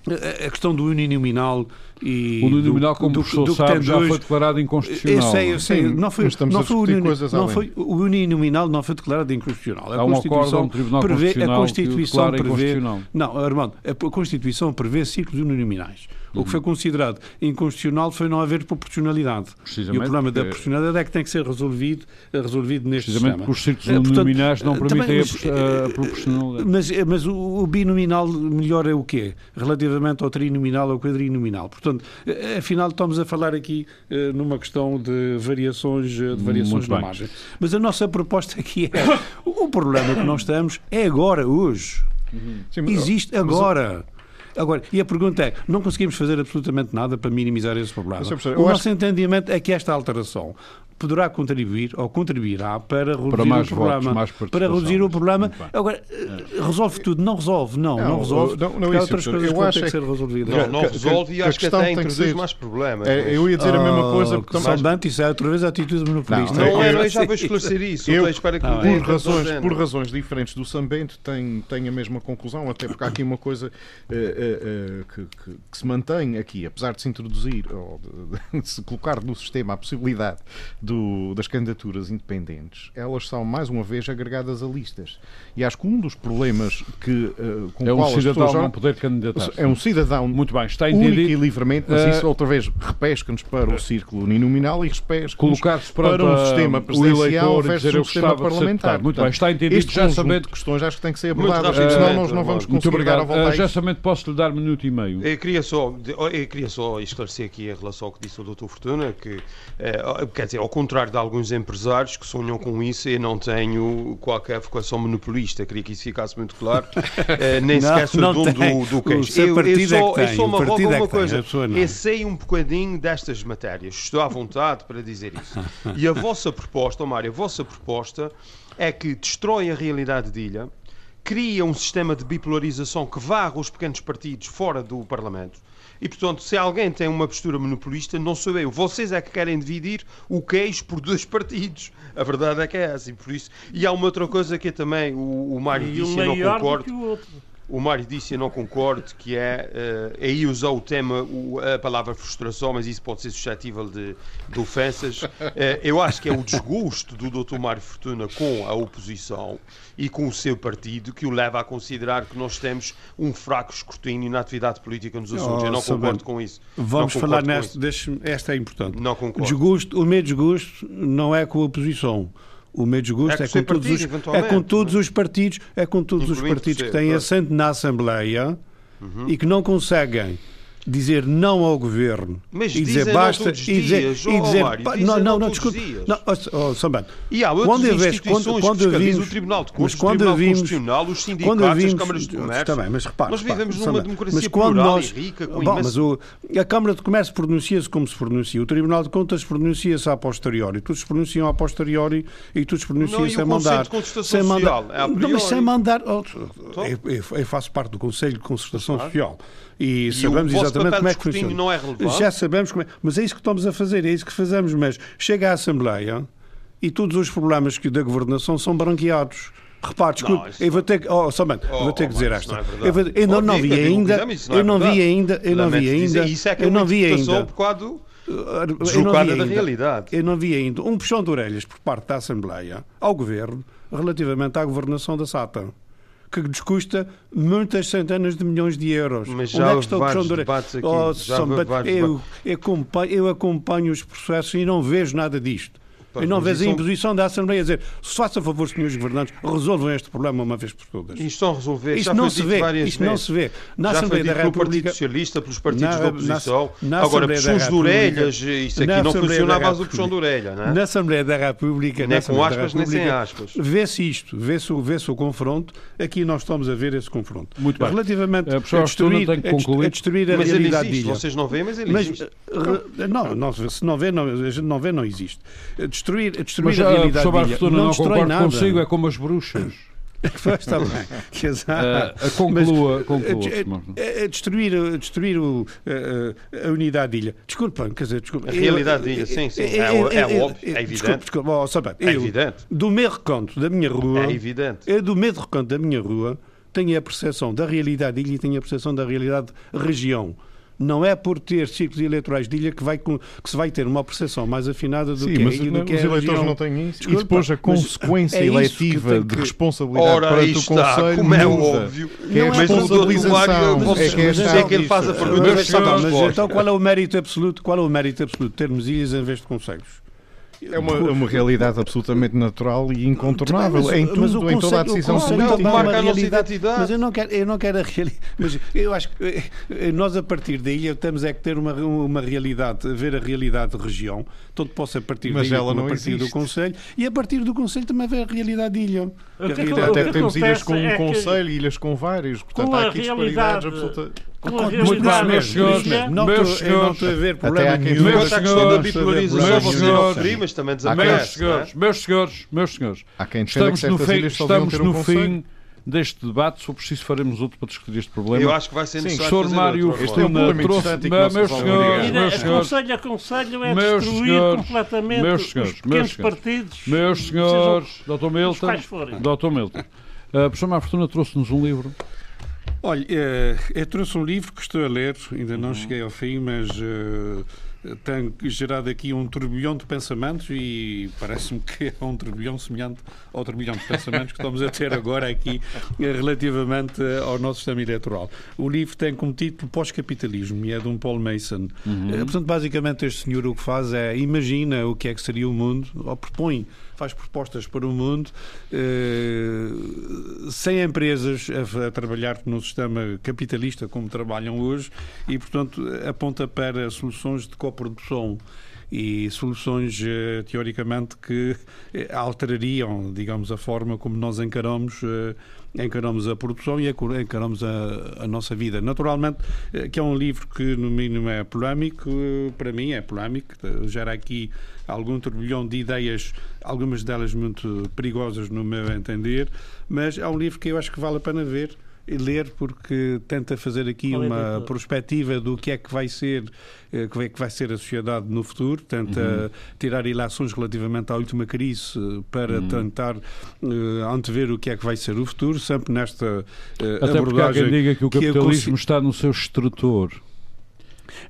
a questão do uninominal e o uninominal, como do, o professor do, sabe, já foi declarado inconstitucional. Eu sei, eu sei. Sim, não foi, não foi, não foi o uninominal não foi declarado inconstitucional. A Há Constituição um prevê a Constituição prevê Não, Armando, a Constituição prevê ciclos uninominais. O que foi considerado inconstitucional foi não haver proporcionalidade. E o problema da proporcionalidade é que tem que ser resolvido, resolvido neste Precisamente sistema. porque os círculos uninominais não permitem a, a proporcionalidade. Mas, mas o, o binominal melhora o quê? Relativamente ao trinominal ou quadrinominal. Portanto, afinal, estamos a falar aqui uh, numa questão de variações, de variações na margem. Mas a nossa proposta aqui é: o problema que nós estamos é agora, hoje. Sim, Existe agora. Agora, e a pergunta é: não conseguimos fazer absolutamente nada para minimizar esse problema? O nosso entendimento é que esta alteração poderá contribuir ou contribuirá para reduzir para o problema. Votos, para reduzir o problema. Agora, é. resolve tudo? Não resolve, não, não, não resolve. Não, não, é outras coisas eu acho que têm que ser resolvidas. Não, não resolve e acho que até introduz mais problemas. É, eu ia dizer a mesma coisa. Porque também... Saldante, isso é outra vez a atitude monopolista. Não, não, eu já vou esclarecer isso. Eu, espero que por, razões, por razões diferentes do Sambento, tem, tem a mesma conclusão, até porque há aqui uma coisa uh, uh, uh, que, que, que, se mantém aqui, apesar de se introduzir, ou de, de se colocar no sistema a possibilidade do, das candidaturas independentes, elas são, mais uma vez, agregadas a listas. E acho que um dos problemas que, uh, com é um cidadão não poder candidatar. É um cidadão Muito bem, está único e livremente, mas uh, isso outra vez repesca-nos para o círculo uninominal e repesca colocar-se para um sistema presidencial versus um sistema parlamentar. Muito bem, está entendido. já sabendo questões acho que têm que ser abordadas, porque senão nós não vamos conseguir dar a volta uh, Já somente posso lhe dar um minuto e meio. Eu queria só, eu queria só esclarecer aqui em relação ao que disse o Dr. Fortuna, que, quer dizer, ao contrário de alguns empresários que sonham com isso, eu não tenho qualquer vocação monopolista. Queria que isso ficasse muito claro. uh, nem sequer sou dono do, do queijo. Eu, eu, só, é eu só me arrogo uma coisa. Eu sei um bocadinho destas matérias. Estou à vontade para dizer isso. E a vossa proposta, Mário, a vossa proposta é que destrói a realidade de ilha, cria um sistema de bipolarização que varra os pequenos partidos fora do Parlamento e, portanto, se alguém tem uma postura monopolista, não sou eu. Vocês é que querem dividir o queijo por dois partidos. A verdade é que é. E, por isso... e há uma outra coisa que também o, o Mário e disse e não concordo o Mário disse e não concordo, que é, uh, aí usou o tema, o, a palavra frustração, mas isso pode ser suscetível de, de ofensas. Uh, eu acho que é o desgosto do Dr. Mário Fortuna com a oposição e com o seu partido que o leva a considerar que nós temos um fraco escrutínio na atividade política nos assuntos. Oh, eu não concordo com isso. Vamos falar nesta, esta é importante. Não concordo. Desgosto, o meu desgosto não é com a oposição. O meu desgosto é, é, com, todos partido, os, é com todos os partidos, é com todos os partidos que têm assento na Assembleia uhum. e que não conseguem dizer não ao governo mas e dizer basta e dizer, dias, e dizer Mário, não não não desculpe não oh, Sambano e há quando eu vejo quando quando vimos o Tribunal de Contas, o Tribunal vimos, Constitucional os sindicatos vimos, as câmaras de comércio. Também mas repare nós vivemos repare, numa democracia mas quando plural nós, rica com bom, mas o, a Câmara de Comércio pronuncia-se como se pronuncia o Tribunal de Contas pronuncia-se a posteriori todos se pronunciam a posteriori e todos se pronunciam sem mandar sem mandar é não mas sem mandar oh, então? eu faço parte do Conselho de Concertação Social e sabemos exatamente como é que funciona. Não é relevante. Já sabemos como é. Mas é isso que estamos a fazer, é isso que fazemos. Mas chega à Assembleia e todos os problemas que da governação são branqueados. Repare, desculpe, não, eu vou ter que, oh, somente, oh, vou ter que dizer esta. É eu, vou, eu não, não vi ainda, eu não vi ainda, eu não vi ainda, é eu não vi ainda. Deslocada da realidade. Eu não vi ainda um puxão de orelhas por parte da Assembleia ao Governo relativamente à governação da SATA que nos custa muitas centenas de milhões de euros. Mas já Onde é que está o debates aqui. Oh, já eu, eu, acompanho, eu acompanho os processos e não vejo nada disto. E não vês a imposição da Assembleia a dizer se faça favor, senhores governantes, resolvam este problema uma vez por todas. Isto estão a resolver. Isto não se vê. Isto não se vê. Na Já Assembleia da República. Partido Socialista, pelos partidos da oposição. Na, na Agora, puxões de orelhas, isso aqui não funciona à base do puxão de orelha. Não é? Na Assembleia da República. Nem com aspas, nem sem aspas. Vê-se isto, vê-se vê o confronto. Aqui nós estamos a ver esse confronto. Muito bem. Relativamente a, a, destruir, a, a destruir a mas realidade ele existe. Vocês não veem, mas ele existe. Não, não, se não vê, não, a gente não vê, não existe. Destruir, destruir a realidade sobre a não, não concordo nada. consigo, é como as bruxas. está bem. Uh, conclua, Mas, conclua. A, a, destruir, destruir o, a, a, unidade de ilha. Desculpa, quer dizer, desculpa. A realidade de ilha, sim, sim. É, é, é, é óbvio, é evidente. Desculpa, desculpa, oh, sabe, é eu, evidente. Do meio recanto da minha rua. É evidente. Eu, do meio recanto da minha rua, tenho a percepção da realidade de ilha e tenho a percepção da realidade região não é por ter círculos eleitorais de ilha que, vai, que se vai ter uma percepção mais afinada do Sim, que mas é, do que os é a eleitores região. não têm isso. Desculpa, e depois a mas consequência é isso que eletiva tem de que- responsabilidade Ora, perante o Conselho como é óbvio. Que é a é Mas responsabilização. Mário, É que é mas é que ele faz a pergunta, Mas, mas sabe a mas então qual é o mérito absoluto? Qual é o mérito absoluto de termos ilhas em vez de conselhos? É uma, é uma realidade absolutamente natural e incontornável. Mas- em mas tudo, o em toda a decisão conceito política. é Marca uma a nossa realidade. identidade. Mas eu não quero, eu não quero a realidade. Mas eu acho que eh, nós, a partir da ilha, temos é que ter uma, uma realidade, ver a realidade de região. Todo possa a partir Mas da ilha, ela não a partir do existe. Conselho. E a partir do Conselho também ver a realidade de ilha. O Que a que realidade- acontece Até temos ilhas com é um que- conselho e ilhas com vários. Portanto, Com há a aqui disparidades realidade- absolutas. Com a Muito bem, meus senhores, Não Meus estou, a ver problema Quanto à questão da senhores, bipolarização, meus senhores, mas também Meus desaparece. é? senhores, meus senhores, meus senhores, Há quem defenda que estamos no, fim, estamos no fim deste debate. Se for preciso, faremos outro para discutir este problema. Eu acho que vai ser necessário Sr. Mário é um problema trouxe. interessante que Meus senhores, meus senhores, conselho a conselho é Meus destruir senhores, completamente meus os senhores, pequenos meus senhores, partidos. meus senhores, Dr. Milton. Dr. Milton. A professora Má Fortuna trouxe-nos um livro. Olha, eh, eu trouxe um livro que estou a ler, ainda Uhum. não cheguei ao fim, mas tem gerado aqui um turbilhão de pensamentos e parece-me que é um turbilhão semelhante ao turbilhão de pensamentos que estamos a ter agora aqui eh, relativamente ao nosso sistema eleitoral. O livro tem como título Pós-Capitalismo e é de um Paul Mason. Eh, Portanto, basicamente, este senhor o que faz é imagina o que é que seria o mundo, ou propõe, faz propostas para o mundo, eh, sem empresas a, trabalhar no sistema capitalista como trabalham hoje e, portanto, aponta para soluções de coprodução e soluções, eh, teoricamente, que eh, alterariam, digamos, a forma como nós encaramos, encaramos a produção e encaramos a, a nossa vida. Naturalmente, que é um livro que, no mínimo, é polémico, para mim é polémico, gera aqui algum turbilhão de ideias, algumas delas muito perigosas, no meu entender, mas é um livro que eu acho que vale a pena ver e ler porque tenta fazer aqui Qual é uma editora? perspectiva do que é que vai ser eh, que é que vai ser a sociedade no futuro tenta tirar ilações relativamente à última crise para tentar eh, antever o que é que vai ser o futuro sempre nesta eh, Até porque há abordagem quem diga que o que capitalismo consi- está no seu extrator.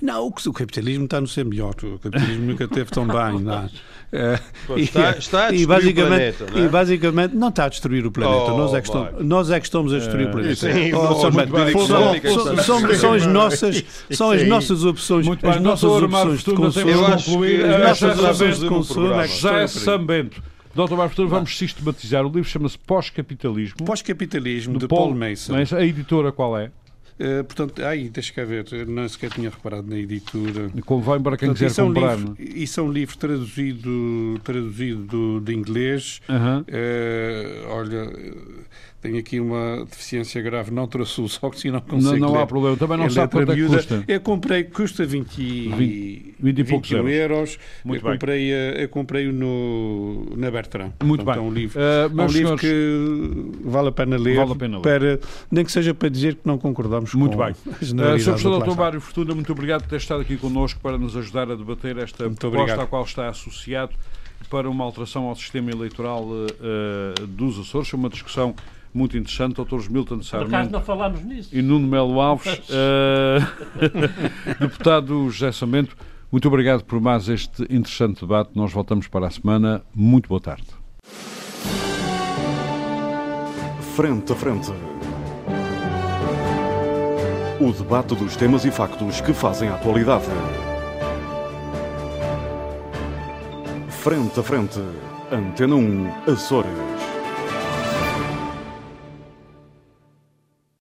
Não, o, o capitalismo está no ser melhor. O capitalismo nunca teve tão bem. Não é? Eh, está- está a e destruir o basicamente, planeta, não é? E basicamente não está a destruir o planeta. Oh, nós, é que estamos, nós é que estamos a destruir o planeta. sim, Oh, Médico, bem, são- as nossas, são as nossas opções. Muito as bem, nossas doutor opções de consumo. Eu acho que As As nossas opções de consumo é Já é estão a perigo. São Bento. Doutor Fortuna, vamos sistematizar. O livro chama-se Pós-Capitalismo. Pós-capitalismo de Paul Mason. Mas a editora qual é? Eh, portanto, ai, deixa cá ver, não sequer tinha reparado na editora. Convém para quem Portanto, quiser isso, é comprar. livro, é? isso é um livro traduzido, traduzido do- de inglês. Aham. Eh, olha, eh, tenho aqui uma deficiência grave, não trouxe os óculos e não Não, consigo não há ler. problema. Também não sabe letra quanto é que custa. Eu comprei, custa 20, e- 20 20 e poucos 21 euros. Muito eu bem. comprei, eh, eu comprei no, na Bertrand. Muito Portanto, bem. É um livro, Uh, é um livro senhores, que vale a pena ler, Vale a pena ler. Para, nem que seja para dizer que não concordamos Muito com bem. Uh, Sr. Professor Dr. Mário Fortuna, muito obrigado por ter estado aqui connosco para nos ajudar a debater esta Muito proposta obrigado. à qual está associado para uma alteração ao sistema eleitoral uh, uh, dos Açores. Foi uma discussão muito interessante. Doutores Milton Por acaso Sarmento não falámos nisso. e Nuno Melo Alves, uh, deputado José Samento, muito obrigado por mais este interessante debate. Nós voltamos para a semana. Muito boa tarde. Frente a frente. O debate dos temas e factos que fazem a atualidade. Frente a frente. Antena 1, Açores.